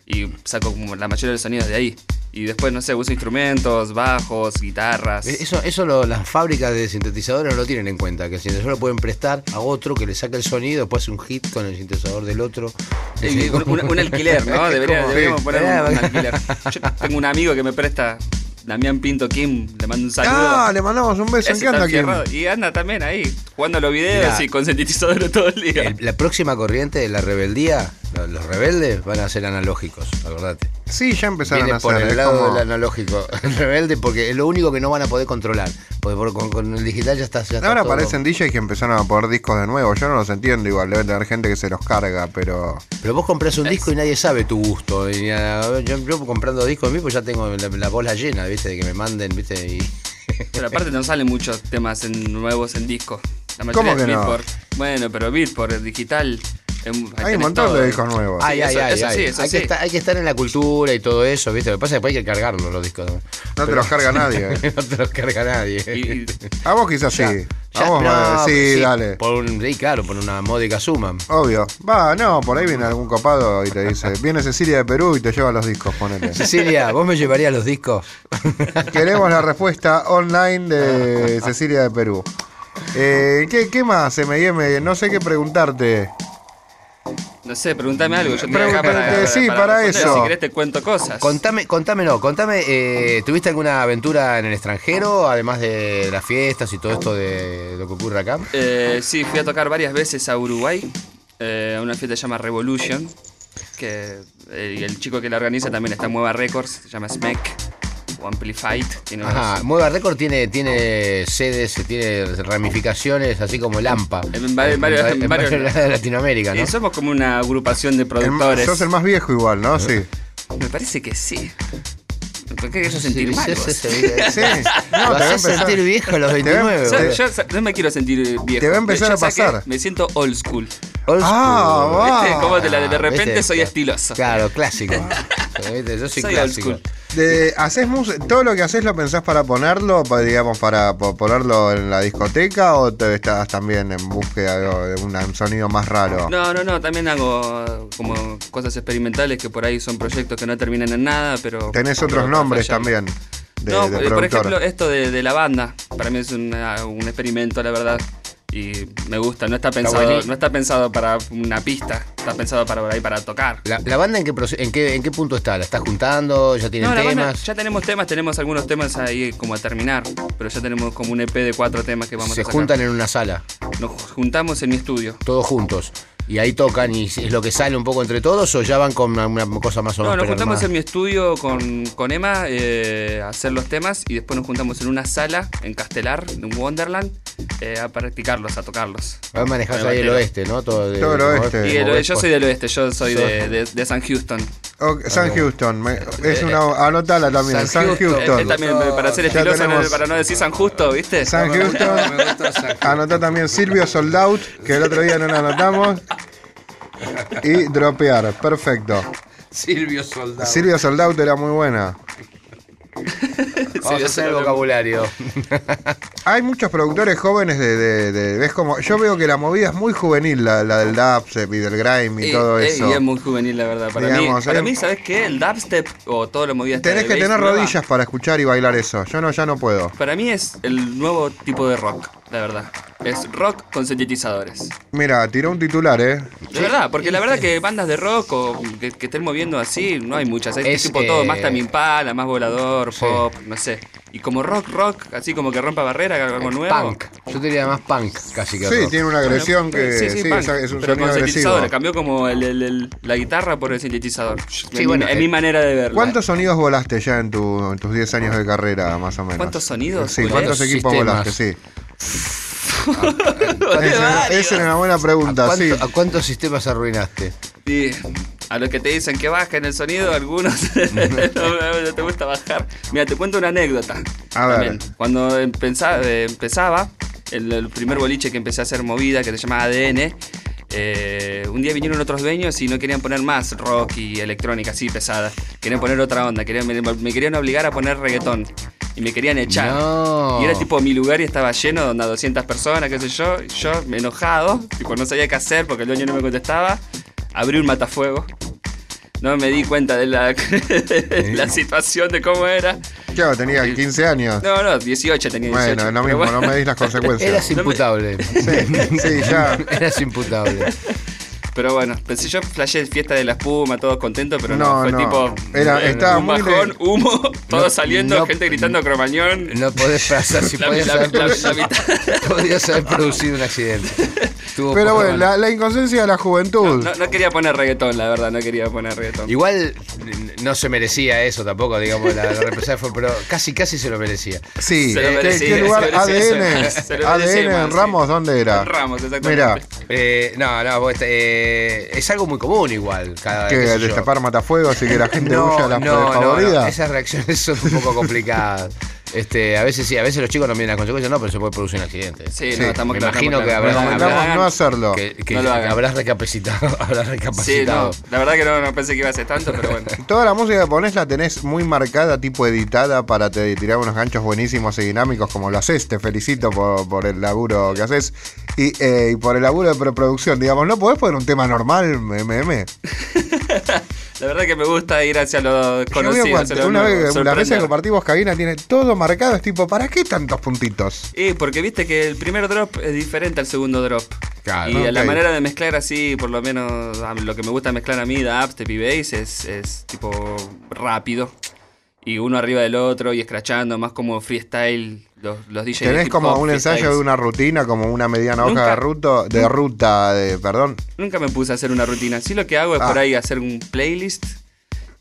y saco como la mayoría de los sonidos de ahí. Y después, no sé, uso instrumentos, bajos, guitarras. Eso, eso lo- las fábricas de sintetizadores no lo tienen en cuenta, que el sintetizador lo pueden prestar a otro que le saque el sonido, después hace un hit con el sintetizador del otro. Sí, un, un- un alquiler, ¿no? Debería, deberíamos poner un, Eh, un alquiler. Yo tengo un amigo que me presta, Damián Pinto Kim, le mando un saludo. Ah, le mandamos un beso. ¿En Ese qué está anda aquí? enfierrado. Y anda también ahí, jugando a los videos Mirá. y con sintetizadores todo el día. El- la próxima corriente de la rebeldía, lo- los rebeldes van a ser analógicos, acordate. Sí, ya empezaron Viene a por hacer. el lado como- del analógico, el rebelde, porque es lo único que no van a poder controlar. Porque por- con, con el digital ya está. Ya está Ahora todo- aparecen DJs que empezaron a poner discos de nuevo. Yo no los entiendo igual. Debe tener gente que se los carga, pero. Pero vos compras un disco y nadie sabe tu gusto. Y, yo, yo comprando discos mismos ya tengo la, la bola llena, ¿viste? De que me manden, ¿viste? Y. Pero aparte no salen muchos temas en- nuevos en disco. La ¿Cómo mayoría es no? Bueno, pero Beatport, el digital. Hay un montón todo. de discos nuevos. Ay, ay, eso- ay, eso ay. sí, eso hay, sí. Que estar, hay que estar en la cultura y todo eso, ¿viste? Lo que pasa es que después hay que cargarlos los discos. No te los carga nadie. eh. no te los carga nadie. Y- y- A vos quizás sí. Ya, a vos, no, eh, sí, dale. Por un, sí, claro, por una módica suma. Obvio. Va, no, por ahí viene algún copado y te dice, viene Cecilia de Perú y te lleva los discos, ponele. Cecilia, ¿vos me llevarías los discos? Queremos la respuesta online de Cecilia de Perú. Eh, ¿qué, ¿Qué más, M&M? No sé qué preguntarte. No sé, pregúntame algo. Yo estoy acá para, sí, para eso. Si querés te cuento cosas. Contame, contámelo, contame, eh, ¿tuviste alguna aventura en el extranjero, además de las fiestas y todo esto de lo que ocurre acá? Eh, sí, fui a tocar varias veces a Uruguay, eh, a una fiesta que se llama Revolution, que eh, el chico que la organiza también está en Mueva Records, se llama Smek o Amplified. Tiene unos- Ajá, Mueva Record tiene, tiene sedes, tiene ramificaciones, así como Lampa. En varios- varios- en varios- varios lados de Latinoamérica, ¿no? Y somos como una agrupación de El- productores. sos el más viejo igual, ¿no? Sí. Me parece que sí. ¿Por qué sentir Sí, mal? sí, vos? sí, sí. Sí. Lo No, te va a haces empezar- sentir viejo a los Te va a 29. O sea, boludo. yo no me quiero sentir viejo. Te va a empezar Yo a pasar. Me siento old school. Old Ah, school. va. ¿Viste? Como de, la- de repente ¿viste? soy estiloso. Claro, clásico. ¿Viste? Yo soy, Soy old clásico. school. De, ¿haces mus- ¿Todo lo que haces lo pensás para ponerlo, digamos, para po- ponerlo en la discoteca o te estás también en búsqueda de, de un un sonido más raro? No, no, no, también hago como cosas experimentales que por ahí son proyectos que no terminan en nada, pero... Tenés otros está nombres también de, no, de eh, por productor. ejemplo, esto de, de la banda, para mí es una- un experimento, la verdad. Y me gusta, no está pensado, no está pensado para una pista, está pensado para por ahí para tocar. La, la banda en qué, en, qué, en qué punto está? ¿La estás juntando? ¿Ya tienen No, la banda, temas? ya tenemos temas, tenemos algunos temas ahí como a terminar, pero ya tenemos como un EP de cuatro temas que vamos Se a sacar. juntan en una sala, Nos juntamos en mi estudio. todos juntos. Y ahí tocan y es lo que sale un poco entre todos o ya van con una, una cosa más o No, menos nos juntamos prearmada? en mi estudio con, con Emma eh, a hacer los temas y después nos juntamos en una sala en Castelar, en un Wonderland, eh, a practicarlos, a tocarlos. Vos manejás Con ahí el oeste, ¿no? Todo, de- Todo el oeste. Y el- yo soy del oeste, yo soy de, de- de San Houston. San Houston, me- es una, anotala también, San San, Houston. Houston. Eh, eh, también eh, para ser estiloso, tenemos- para no decir San Justo, ¿viste? San Houston. Anotá también Silvio Soldout, que el otro día no la anotamos. Y dropear, perfecto. Silvio Soldado. Silvio Soldout era muy buena. Vamos a hacer el vocabulario. Hay muchos productores jóvenes de, de- de- ves como yo veo que la movida es muy juvenil, la, la del dubstep y del grime y Eh, todo eh, eso. y es muy juvenil, la verdad. Para Digamos, mí, para eh, mí, ¿sabes qué? El dubstep o todo lo movida Tenés que tener nueva, rodillas para escuchar y bailar eso. Yo no, ya no puedo. Para mí es el nuevo tipo de rock, la verdad. Es rock con sintetizadores. Mira, tiró un titular, ¿eh? De verdad, porque la verdad que bandas de rock o que, que estén moviendo así, no hay muchas. Hay Es, tipo todo, eh, más Tame Impala, más volador, Sí. pop, no sé. Y como rock, rock, así como que rompa barrera, algo nuevo. Punk. Yo te diría más punk casi que Sí, rock. tiene una agresión Bueno, que sí, sí, sí, punk, es, es un pero sonido con agresivo. sintetizadores. Cambió como el- el- el- la guitarra por el sintetizador. en, bueno, mi, en eh, mi manera de verlo. ¿Cuántos sonidos volaste ya en, tu- en tus 10 años de carrera, más o menos? ¿Cuántos sonidos Sí, volé? ¿cuántos equipos Sistemas. volaste? Sí. Esa, esa era una buena ¿A, pregunta, cuánto- sí. a cuántos sistemas arruinaste? Y A los que te dicen que bajen el sonido, algunos no, no te gusta bajar. Mira, te cuento una anécdota. A ver. También. Cuando empezaba, eh, empezaba el, el primer boliche que empecé a hacer movida, que se llamaba ADN, eh, un día vinieron otros dueños y no querían poner más rock y electrónica así pesada. Querían poner otra onda, querían, me, me querían obligar a poner reggaetón. Y me querían echar. No. Y era tipo mi lugar y estaba lleno, donde 200 personas, qué sé yo. y Yo, enojado, tipo no sabía qué hacer porque el dueño no me contestaba. Abrí un matafuego. No me di cuenta de la, la situación, de cómo era. Claro, tenía 15 años. No, no, 18 tenía 18. Bueno, es lo mismo, bueno. no me dis las consecuencias. Eras imputable. Sí, sí, ya. Eras imputable. Pero bueno, pensé yo flashé fiesta de la espuma, todos contentos, pero no, No, fue no. tipo. Era- estaba un muy bajón, de- humo, todo No, saliendo, no- gente gritando cromañón. No podés pasar si La- podías la- haber la- producido- la mitad. podías haber producido un accidente. Estuvo Pero bueno, la, la inconsciencia de la juventud. No, no quería poner reggaetón, la verdad, no quería poner reggaetón. Igual no se merecía eso tampoco, digamos, la, la represalia fue, pero casi casi se lo merecía. Sí, Se lo ¿qué, merecía, qué lugar? se lo merecía, ADN. se lo merecía ADN en Ramos, sí. ¿dónde era? En Ramos, exactamente. Mira, Eh, no, no, vos, eh, es algo muy común igual. Cada, que destapar matafuegos y que la gente no, huya a la no, no, no, esas reacciones son un poco complicadas. Este, a veces sí, a veces los chicos no miran las consecuencias, no, pero se puede producir un accidente. Sí, Sí, no, estamos Me imagino estamos que habrá- No, Recomendamos hacerlo. Que, que No lo hagan. habrás recapacitado, habrás Sí, no, recapacitado. la verdad que no, no pensé que iba a ser tanto, pero bueno. Toda la música que pones la tenés muy marcada, tipo editada, para te tirar unos ganchos buenísimos y dinámicos como lo haces. Te felicito por, por el laburo que haces y, eh, y por el laburo de preproducción. Digamos, ¿no podés poner un tema normal, MM? La verdad que me gusta ir hacia los conocidos. hacia una vez que las veces que sorprender. compartimos cabina tiene todo marcado, es tipo, ¿para qué tantos puntitos? Y porque viste que el primer drop es diferente al segundo drop. Claro. y la manera de mezclar así, por lo menos lo que me gusta mezclar a mí, dubstep y bass, es, es tipo rápido. Y uno arriba del otro y escrachando, más como freestyle. Los, los DJs Tenés como un ensayo de una rutina, como una mediana hoja de, ruto, de ruta, de, perdón. Nunca me puse a hacer una rutina. Sí lo que hago es Ah. por ahí hacer un playlist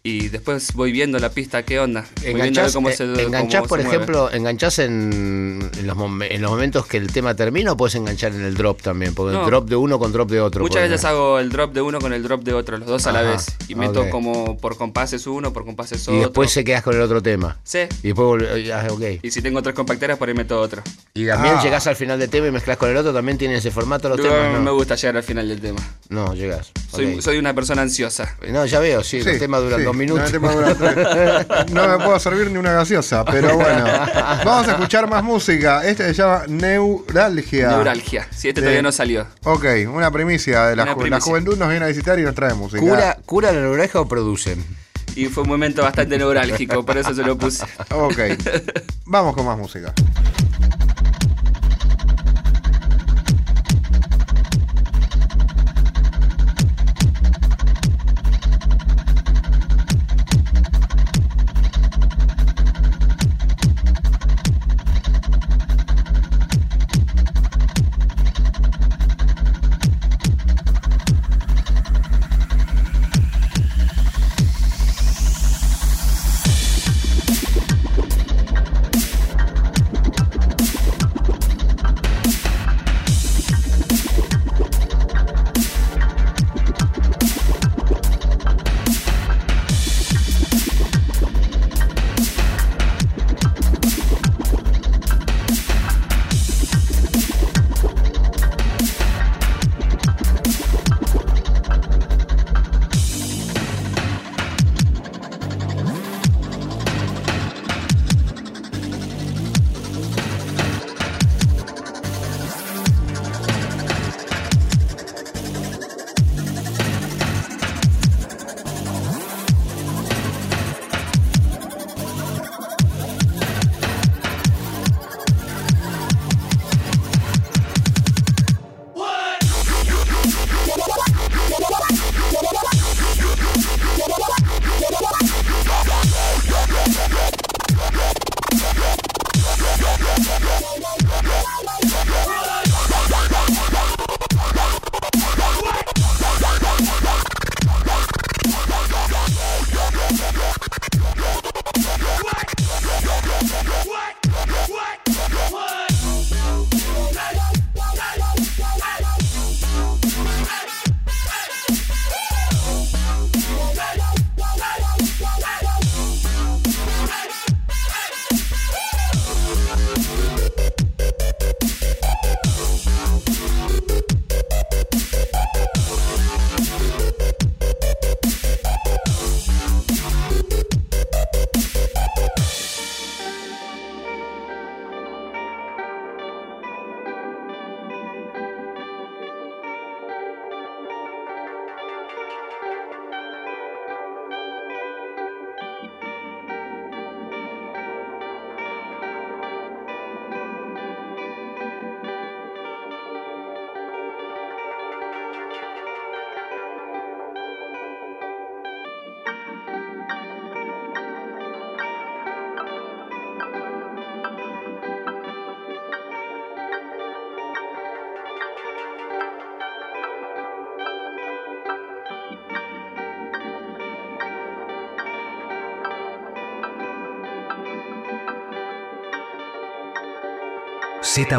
y después voy viendo la pista, qué onda. Enganchás, cómo eh, se, enganchás, cómo por se mueve. ejemplo, enganchás en, en los, en los momentos que el tema termina o puedes enganchar en el drop también, porque No. el drop de uno con drop de otro. Muchas veces ejemplo. hago el drop de uno con el drop de otro, los dos a la vez. Y meto como por compases uno, por compases Y otro. después se quedas con el otro tema. Sí. Y después ah, ok. Y si tengo tres compacteras, por ahí meto otro. Y también Ah. llegás al final del tema y mezclas con el otro, también tienen ese formato los No, temas. me No, gusta llegar al final del tema. no llegás. Soy, soy una persona ansiosa. No, ya veo, sí, los temas duran sí. dos minutos. No, me puedo servir ni una gaseosa, pero bueno. Vamos a escuchar más música. Este se llama Neuralgia. Neuralgia. Si este todavía no salió. Ok, una primicia de la, Una ju- primicia. la juventud nos viene a visitar y nos trae música. ¿Cura, ¿Cura la neuralgia o producen? Y fue un momento bastante neurálgico, por eso se lo puse. Ok. Vamos con más música.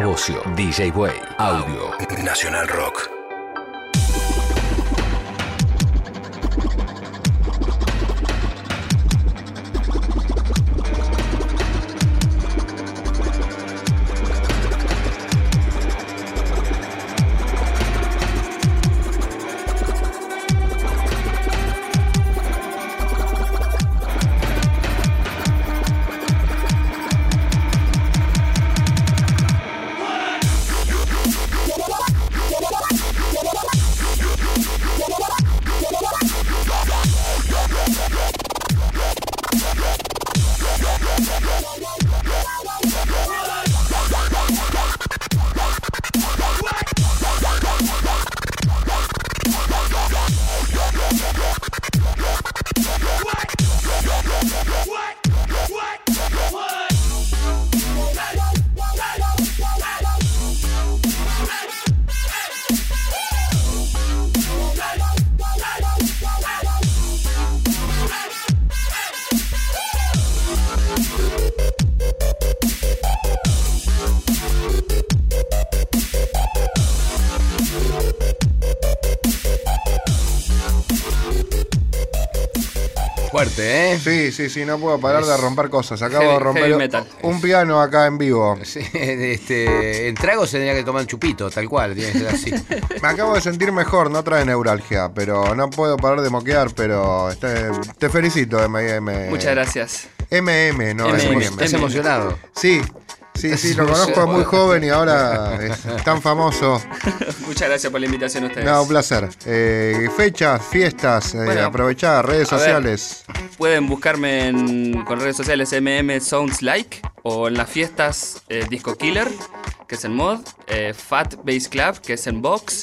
Bocio, DJ Way, Audio, Nacional Rock. Sí, sí, sí, no puedo parar de romper cosas. Acabo Heavy- de romper metal. un piano acá en vivo. Sí, este, en tragos se tendría que tomar un chupito, tal cual, tiene que ser así. Me acabo de sentir mejor, no trae neuralgia, pero no puedo parar de moquear, pero este, te felicito, MM. Muchas gracias. MM, no MM. MM. ¿Estás emocionado? Sí, sí, sí, lo conozco muy joven y ahora es tan famoso. Muchas gracias por la invitación a ustedes. No, un placer. Eh, fechas, fiestas, eh, Bueno, aprovechar, redes ver. sociales. Pueden buscarme en, con redes sociales MM Sounds Like o en las fiestas eh, Disco Killer, que es en mod, eh, Fat Bass Club, que es en box,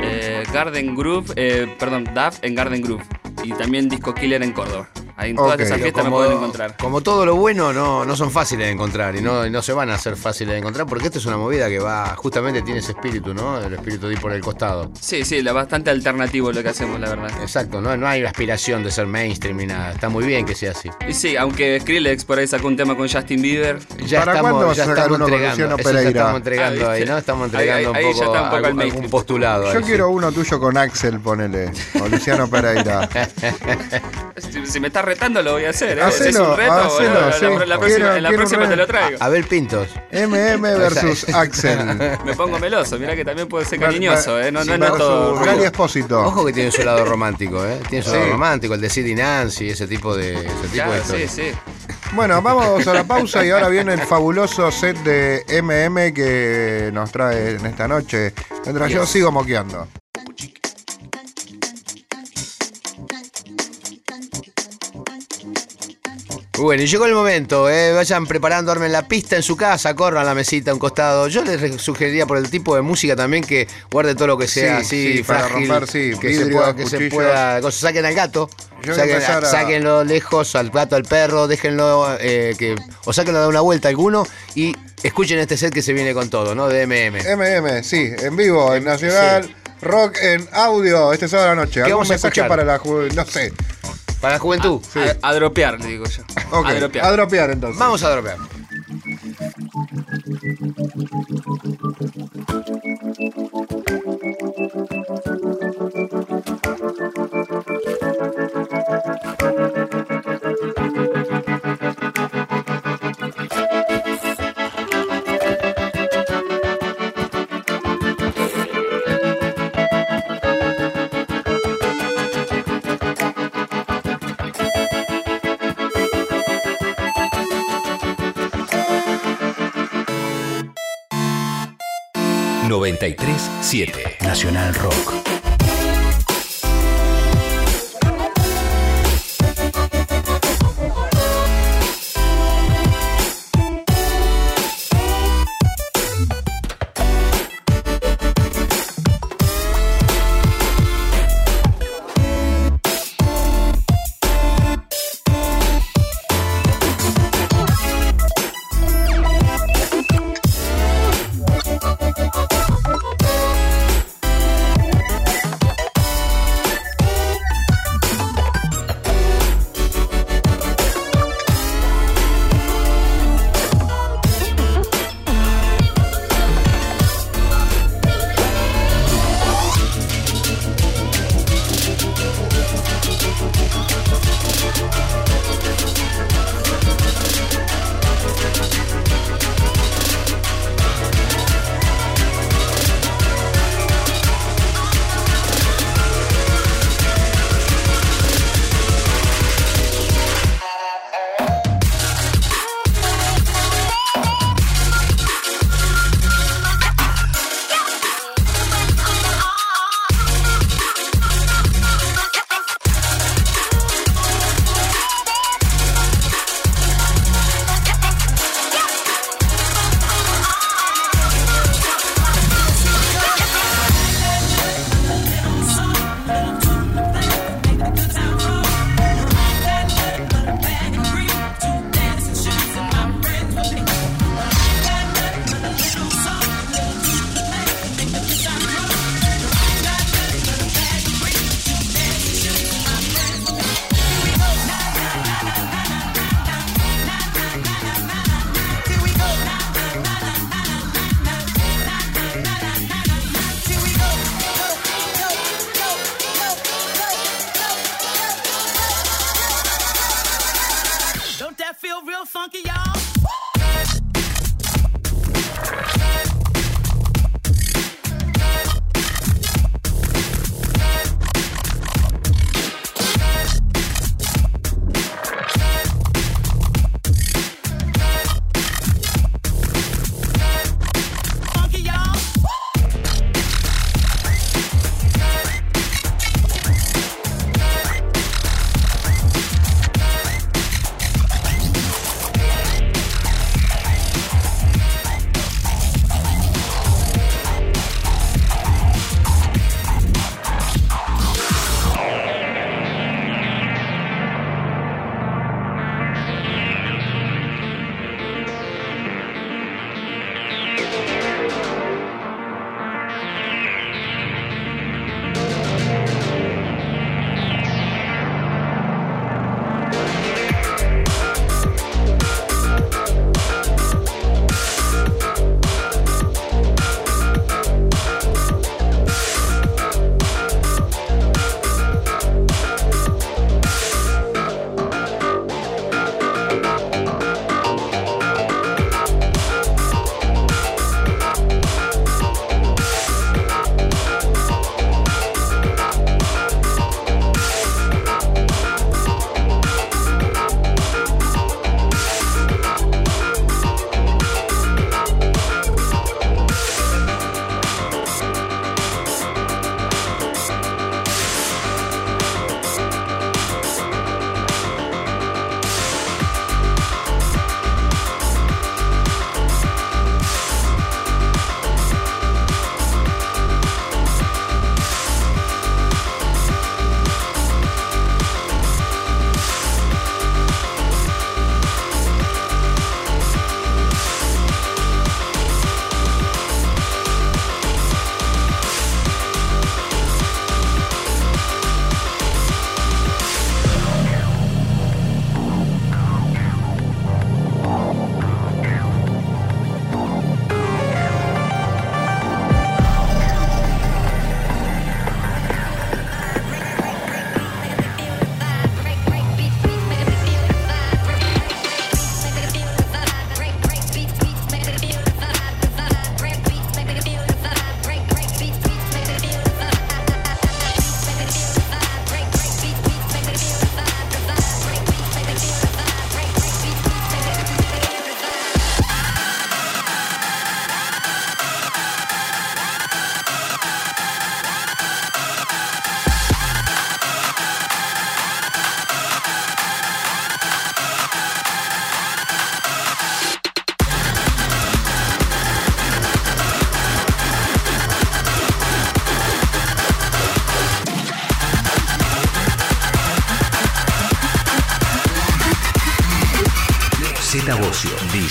eh, Garden Groove, eh, perdón, DAF en Garden Groove y también Disco Killer en Córdoba. Ahí en todas esas fiestas me pueden encontrar. como todo lo bueno, no, no son fáciles de encontrar y no, y no se van a hacer fáciles de encontrar porque esta es una movida que va, justamente tiene ese espíritu, ¿no? El espíritu de ir por el costado. Sí, sí, la bastante alternativo lo que hacemos, la verdad. Exacto, no, no hay aspiración de ser mainstream ni nada. Está muy bien que sea así. Y sí, aunque Skrillex por ahí sacó un tema con Justin Bieber. Ya ¿Para estamos, cuándo vas ya a sacar estamos uno con entregando. Ya Pereira? estamos entregando Ah, ahí. ¿no? Estamos entregando ahí- ahí un ya poco está un poco al algún, mainstream. algún postulado. Yo ahí, quiero uno tuyo con Axel, ponele. O Luciano Pereira. Si, si me está retando lo voy a hacer, ¿eh? Hacelo, ¿Es un reto? hacelo, Bueno, sí. la- la próxima, Quiero- en la próxima te lo traigo. sí. Abel Pintos. MM versus Axel. Me pongo meloso, mira que también puedo ser Ver- cariñoso, ver- ¿eh? No, sí, no, no es todo. Gary rudo. Espósito. Ojo que tiene su lado romántico, ¿eh? Tiene su lado Sí. romántico, el de Sid y Nancy, ese tipo de, ese tipo de Claro, sí, historias. sí. Bueno, vamos a la pausa y ahora viene el fabuloso set de MM que nos trae en esta noche. Mientras yo sigo moqueando. Bueno, y llegó el momento, ¿eh? vayan preparando, armen la pista en su casa, corran la mesita a un costado. Yo les sugeriría por el tipo de música también que guarde todo lo que sea Sí, así, sí, para frágil, romper, sí, que, se pueda, que se pueda, saquen al gato, a saquen- a- sáquenlo lejos al gato, al perro, déjenlo, eh, que, o sáquenlo de una vuelta alguno y escuchen este set que se viene con todo, ¿no? De MM. MM, sí, en vivo, en Nacional. Rock en audio este sábado a la noche. ¿Algún vamos a mensaje escuchar? para la? No sé. Para la juventud. A, a dropear, le digo yo. Ok, A dropear. a dropear entonces. Vamos a dropear. 93.7 Nacional Rock.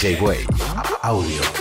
DJ Way, audio.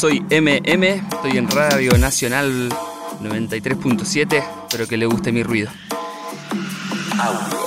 Soy MM, estoy en Radio Nacional 93.7, espero que le guste mi ruido. Paper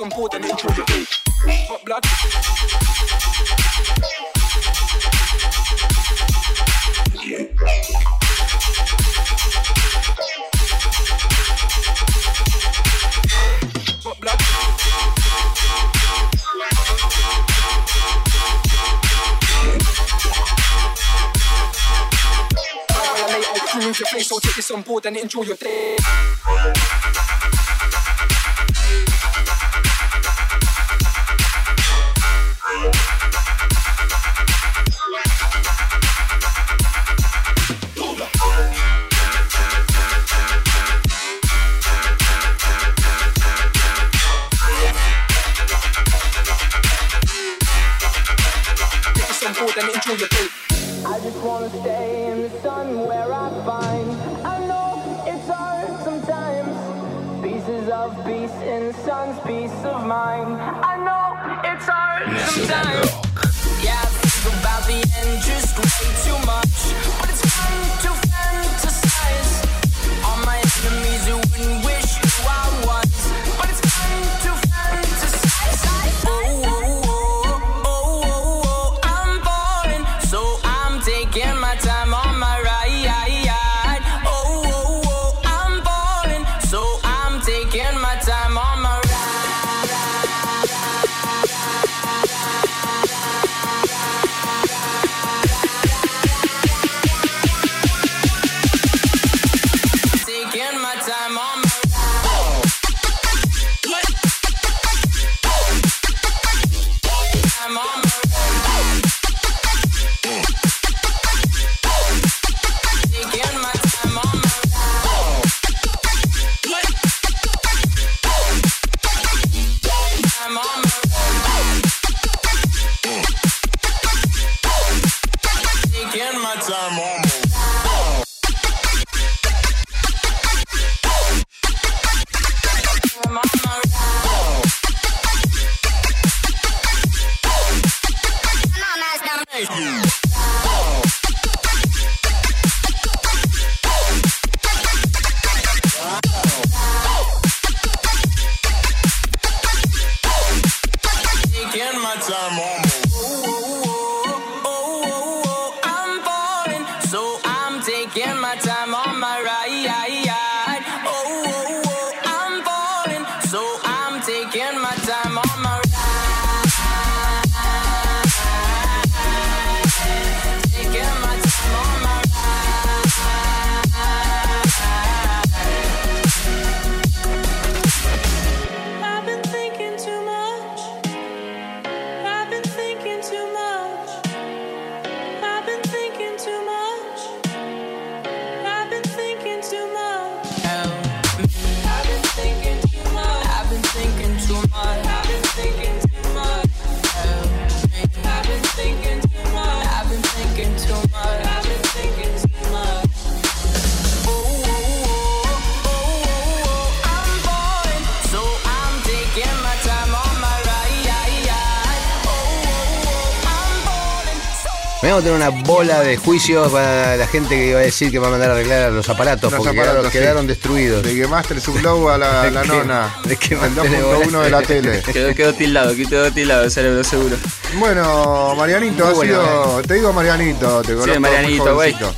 on board and enjoy the day. Hot blood. Hot blood. Ah, your face, so take this on board and enjoy your day. Vamos a tener una bola de juicios para la gente que iba a decir que va a mandar a arreglar los aparatos Los porque aparatos, quedaron, sí. quedaron destruidos. De que Master Sublow a la, De la que- nona. de que el 2.1 de la tele. Quedó, quedó tildado, quedó tildado el cerebro seguro. Bueno, Marianito, ha bueno, sido. Te digo Marianito, te conozco muy Marianito, güey. jovencito.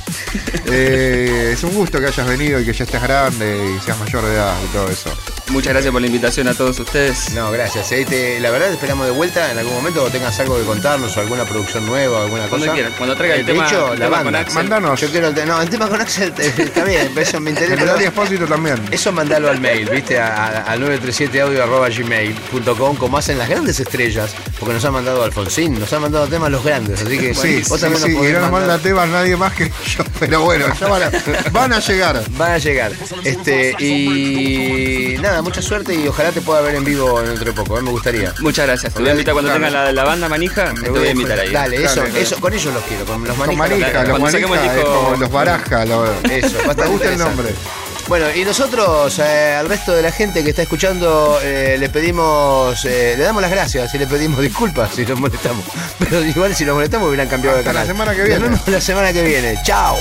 Eh, es un gusto que hayas venido y que ya estés grande y seas mayor de edad y todo eso. Muchas gracias por la invitación a todos ustedes. No, gracias. eh, te- la verdad, te esperamos de vuelta en algún momento o tengas algo que contarnos o alguna producción nueva o alguna Cuando cosa. quieran, cuando traiga el Eh, de tema- hecho, el la tema con banda. Axel. Mandanos. Yo quiero el No, el tema con Axel eh, está bien, eso me interesa. Espósito también. Eso mandalo al mail, ¿viste? Al 937audio.gmail.com como hacen las grandes estrellas, porque nos han mandado Alfonsín, nos han mandado temas los grandes, así que Sí, vos sí, también nos sí, y podés no nos mandar. manda temas nadie más que yo, pero bueno, ya van a, van a llegar. Van a llegar. Este, y nada, mucha suerte y ojalá te pueda ver en vivo dentro de poco, ¿eh? me gustaría. Muchas gracias. Te voy a invitar cuando Dale. tenga la, la banda manija, te voy a invitar ahí. Dale, eso, Dale, eso, con ellos los quiero, con los Con manijas. manija, Cuando los manija, disco- como los baraja. Los, Eso, me gusta el nombre. Bueno, y nosotros eh, al resto de la gente que está escuchando eh, le pedimos, eh, le damos las gracias y le pedimos disculpas si nos molestamos. Pero igual si nos molestamos hubieran cambiado Hasta de la canal. semana que viene. Nos vemos la semana que viene. Chao.